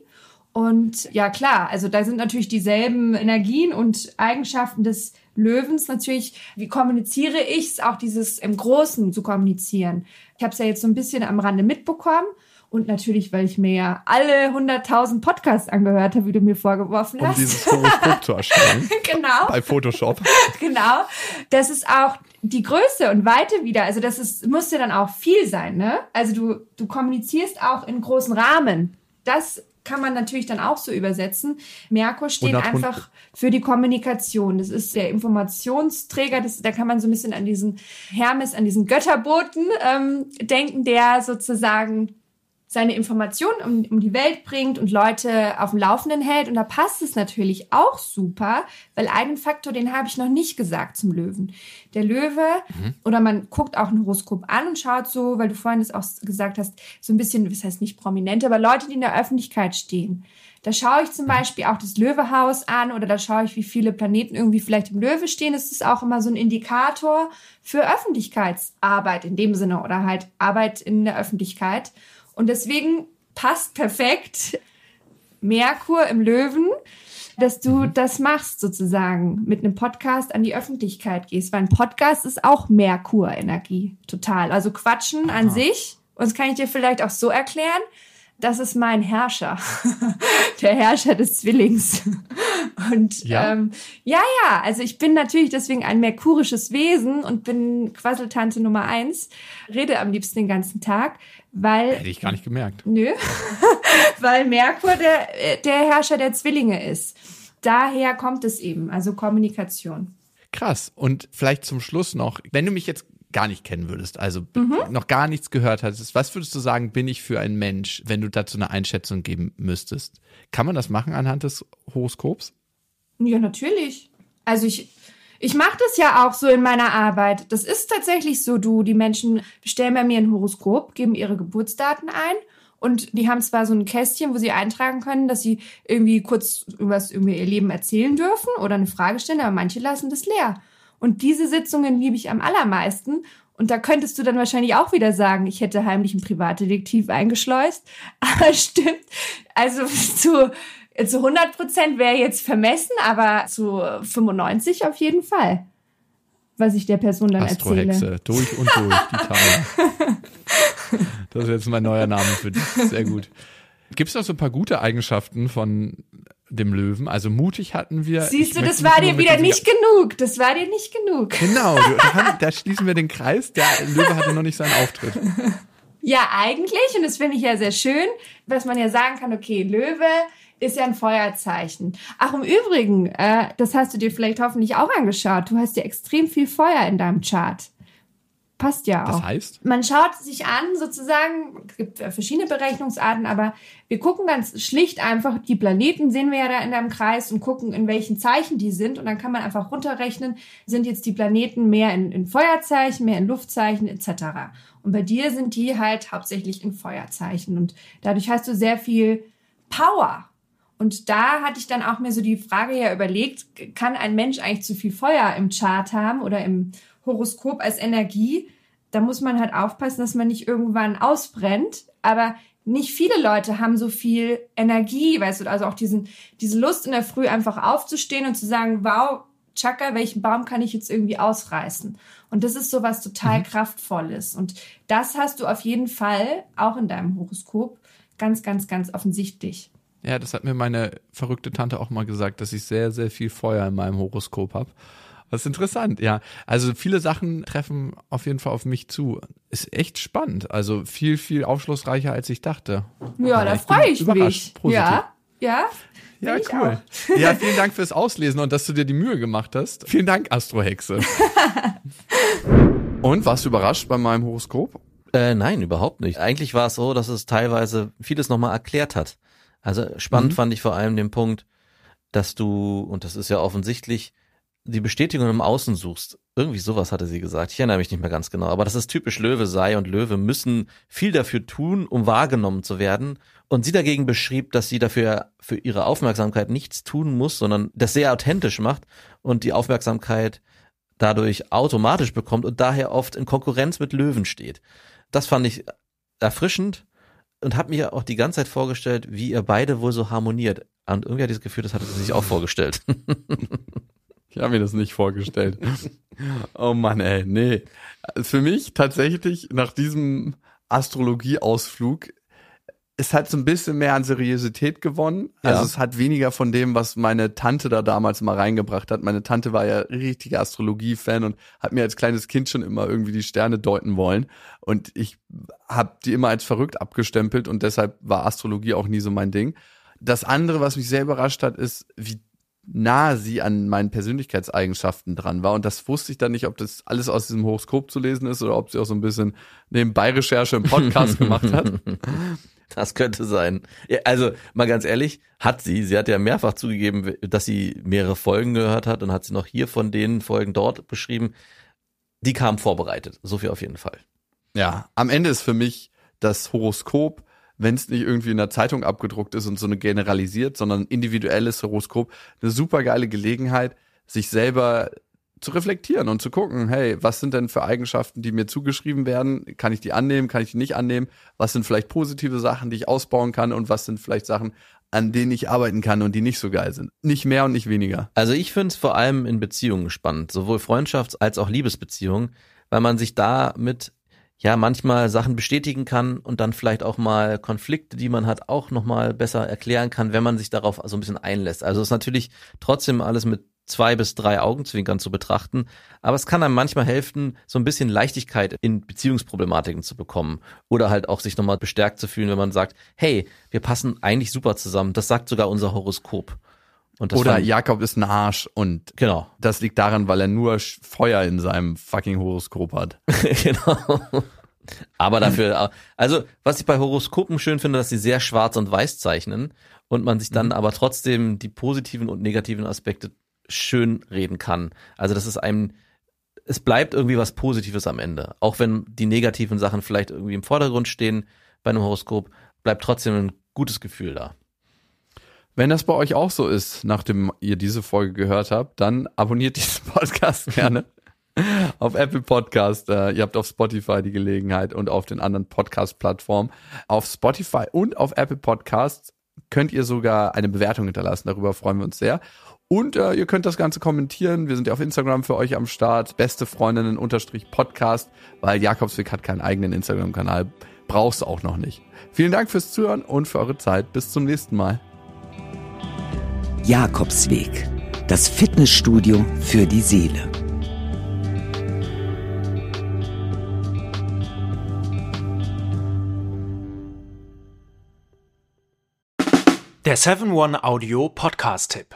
Und ja, klar, also da sind natürlich dieselben Energien und Eigenschaften des Löwens. Natürlich, wie kommuniziere ich es, auch dieses im Großen zu kommunizieren. Ich habe es ja jetzt so ein bisschen am Rande mitbekommen. Und natürlich, weil ich mir ja alle 100.000 Podcasts angehört habe, wie du mir vorgeworfen Um hast. dieses Horoskop zu erstellen. genau bei Photoshop. genau. Das ist auch die Größe und Weite wieder. Also das ist, muss ja dann auch viel sein, ne? Also du, du kommunizierst auch in großen Rahmen. Das kann man natürlich dann auch so übersetzen. Merkur steht 100 Hund- einfach für die Kommunikation. Das ist der Informationsträger. Das, da kann man so ein bisschen an diesen Hermes, an diesen Götterboten ähm, denken, der sozusagen seine Informationen um, um die Welt bringt und Leute auf dem Laufenden hält. Und da passt es natürlich auch super, weil einen Faktor, den habe ich noch nicht gesagt zum Löwen. Der Löwe, oder man guckt auch ein Horoskop an und schaut so, weil du vorhin das auch gesagt hast, so ein bisschen, was heißt nicht prominent, aber Leute, die in der Öffentlichkeit stehen. Da schaue ich zum Beispiel auch das Löwehaus an oder da schaue ich, wie viele Planeten irgendwie vielleicht im Löwe stehen. Das ist auch immer so ein Indikator für Öffentlichkeitsarbeit in dem Sinne oder halt Arbeit in der Öffentlichkeit. Und deswegen passt perfekt Merkur im Löwen, dass du das machst sozusagen, mit einem Podcast an die Öffentlichkeit gehst. Weil ein Podcast ist auch Merkur-Energie, total. Also Quatschen an sich, und das kann ich dir vielleicht auch so erklären, das ist mein Herrscher, der Herrscher des Zwillings. Und Ja? ähm, ja, ja, also ich bin natürlich deswegen ein merkurisches Wesen und bin Quasseltante Nummer eins, rede am liebsten den ganzen Tag, weil Hätte ich gar nicht gemerkt. Nö, weil Merkur der, der Herrscher der Zwillinge ist. Daher kommt es eben, also Kommunikation. Krass. Und vielleicht zum Schluss noch, wenn du mich jetzt gar nicht kennen würdest, also Mhm. noch gar nichts gehört hattest, was würdest du sagen, bin ich für ein Mensch, wenn du dazu eine Einschätzung geben müsstest? Kann man das machen anhand des Horoskops? Ja, natürlich. Also ich, ich mache das ja auch so in meiner Arbeit. Das ist tatsächlich so, du, die Menschen bestellen bei mir ein Horoskop, geben ihre Geburtsdaten ein und die haben zwar so ein Kästchen, wo sie eintragen können, dass sie irgendwie kurz was über ihr Leben erzählen dürfen oder eine Frage stellen, aber manche lassen das leer. Und diese Sitzungen liebe ich am allermeisten. Und da könntest du dann wahrscheinlich auch wieder sagen, ich hätte heimlich einen Privatdetektiv eingeschleust. Aber stimmt. Also zu, zu 100 Prozent wäre jetzt vermessen, aber zu 95 auf jeden Fall. Was ich der Person dann erzähle. Astrohexe, durch und durch, die Tanja. Das ist jetzt mein neuer Name für dich. Sehr gut. Gibt es noch so ein paar gute Eigenschaften von dem Löwen? Also mutig hatten wir. Siehst du, das war dir wieder nicht genug. Das war dir nicht genug. Genau, da, da schließen wir den Kreis. Der Löwe hatte noch nicht seinen Auftritt. Ja, eigentlich, und das finde ich ja sehr schön, dass man ja sagen kann, okay, Löwe ist ja ein Feuerzeichen. Ach, im Übrigen, äh, das hast du dir vielleicht hoffentlich auch angeschaut. Du hast ja extrem viel Feuer in deinem Chart. Passt ja auch. Das heißt? Man schaut sich an, sozusagen, es gibt äh, verschiedene Berechnungsarten, aber wir gucken ganz schlicht einfach, die Planeten sehen wir ja da in deinem Kreis und gucken, in welchen Zeichen die sind. Und dann kann man einfach runterrechnen, sind jetzt die Planeten mehr in, in Feuerzeichen, mehr in Luftzeichen etc. Und bei dir sind die halt hauptsächlich in Feuerzeichen. Und dadurch hast du sehr viel Power. Und da hatte ich dann auch mir so die Frage ja überlegt, kann ein Mensch eigentlich zu viel Feuer im Chart haben oder im Horoskop als Energie? da muss man halt aufpassen, dass man nicht irgendwann ausbrennt. Aber nicht viele Leute haben so viel Energie, weißt du, also auch diesen, diese Lust in der Früh einfach aufzustehen und zu sagen, wow, Chaka, welchen Baum kann ich jetzt irgendwie ausreißen? Und das ist so was total mhm. kraftvolles. Und das hast du auf jeden Fall auch in deinem Horoskop ganz, ganz, ganz offensichtlich. Ja, das hat mir meine verrückte Tante auch mal gesagt, dass ich sehr, sehr viel Feuer in meinem Horoskop habe. Das ist interessant, ja. Also viele Sachen treffen auf jeden Fall auf mich zu. Ist echt spannend. Also viel, viel aufschlussreicher, als ich dachte. Ja, da freue ich mich. Positiv. Ja, ja. Ja, cool. Ja, vielen Dank fürs Auslesen und dass du dir die Mühe gemacht hast. Vielen Dank, Astrohexe. und warst du überrascht bei meinem Horoskop? Äh, nein, überhaupt nicht. Eigentlich war es so, dass es teilweise vieles nochmal erklärt hat. Also spannend mhm. fand ich vor allem den Punkt, dass du, und das ist ja offensichtlich, die Bestätigung im Außen suchst. Irgendwie sowas hatte sie gesagt. Ich erinnere mich nicht mehr ganz genau. Aber dass es typisch Löwe sei und Löwe müssen viel dafür tun, um wahrgenommen zu werden. Und sie dagegen beschrieb, dass sie dafür für ihre Aufmerksamkeit nichts tun muss, sondern das sehr authentisch macht und die Aufmerksamkeit dadurch automatisch bekommt und daher oft in Konkurrenz mit Löwen steht. Das fand ich erfrischend und habe mir auch die ganze Zeit vorgestellt, wie ihr beide wohl so harmoniert. Und irgendwie hat dieses Gefühl, das hatte sie sich auch vorgestellt. Ich habe mir das nicht vorgestellt. oh Mann, ey, nee. Für mich tatsächlich nach diesem Astrologieausflug es hat so ein bisschen mehr an Seriosität gewonnen. Ja. Also es hat weniger von dem, was meine Tante da damals mal reingebracht hat. Meine Tante war ja richtiger Astrologie-Fan und hat mir als kleines Kind schon immer irgendwie die Sterne deuten wollen. Und ich habe die immer als verrückt abgestempelt und deshalb war Astrologie auch nie so mein Ding. Das andere, was mich sehr überrascht hat, ist, wie nah sie an meinen Persönlichkeitseigenschaften dran war. Und das wusste ich dann nicht, ob das alles aus diesem Horoskop zu lesen ist oder ob sie auch so ein bisschen nebenbei Recherche im Podcast gemacht hat. Das könnte sein. Ja, also mal ganz ehrlich, hat sie. Sie hat ja mehrfach zugegeben, dass sie mehrere Folgen gehört hat und hat sie noch hier von den Folgen dort beschrieben. Die kamen vorbereitet. So viel auf jeden Fall. Ja, am Ende ist für mich das Horoskop wenn es nicht irgendwie in der Zeitung abgedruckt ist und so eine generalisiert, sondern ein individuelles Horoskop, eine super geile Gelegenheit, sich selber zu reflektieren und zu gucken, hey, was sind denn für Eigenschaften, die mir zugeschrieben werden? Kann ich die annehmen? Kann ich die nicht annehmen? Was sind vielleicht positive Sachen, die ich ausbauen kann? Und was sind vielleicht Sachen, an denen ich arbeiten kann und die nicht so geil sind? Nicht mehr und nicht weniger. Also ich finde es vor allem in Beziehungen spannend, sowohl Freundschafts- als auch Liebesbeziehungen, weil man sich da mit ja manchmal Sachen bestätigen kann und dann vielleicht auch mal Konflikte, die man hat, auch nochmal besser erklären kann, wenn man sich darauf so ein bisschen einlässt. Also ist natürlich trotzdem alles mit zwei bis drei Augenzwinkern zu betrachten, aber es kann einem manchmal helfen, so ein bisschen Leichtigkeit in Beziehungsproblematiken zu bekommen oder halt auch sich nochmal bestärkt zu fühlen, wenn man sagt, hey, wir passen eigentlich super zusammen. Das sagt sogar unser Horoskop. Oder Jakob ist ein Arsch und genau. das liegt daran, weil er nur Feuer in seinem fucking Horoskop hat. genau. Aber dafür, also was ich bei Horoskopen schön finde, dass sie sehr schwarz und weiß zeichnen und man sich dann mhm. aber trotzdem die positiven und negativen Aspekte schön reden kann. Also das ist einem, es bleibt irgendwie was Positives am Ende. Auch wenn die negativen Sachen vielleicht irgendwie im Vordergrund stehen bei einem Horoskop, bleibt trotzdem ein gutes Gefühl da. Wenn das bei euch auch so ist, nachdem ihr diese Folge gehört habt, dann abonniert diesen Podcast gerne auf Apple Podcast. Äh, ihr habt auf Spotify die Gelegenheit und auf den anderen Podcast-Plattformen. Auf Spotify und auf Apple Podcasts könnt ihr sogar eine Bewertung hinterlassen. Darüber freuen wir uns sehr. Und äh, ihr könnt das Ganze kommentieren. Wir sind ja auf Instagram für euch am Start. Beste Freundinnen unterstrich Podcast, weil Jakobsweg hat keinen eigenen Instagram-Kanal. Brauchst auch noch nicht. Vielen Dank fürs Zuhören und für eure Zeit. Bis zum nächsten Mal. Jakobsweg, das Fitnessstudio für die Seele. Der 7-One Audio Podcast-Tipp.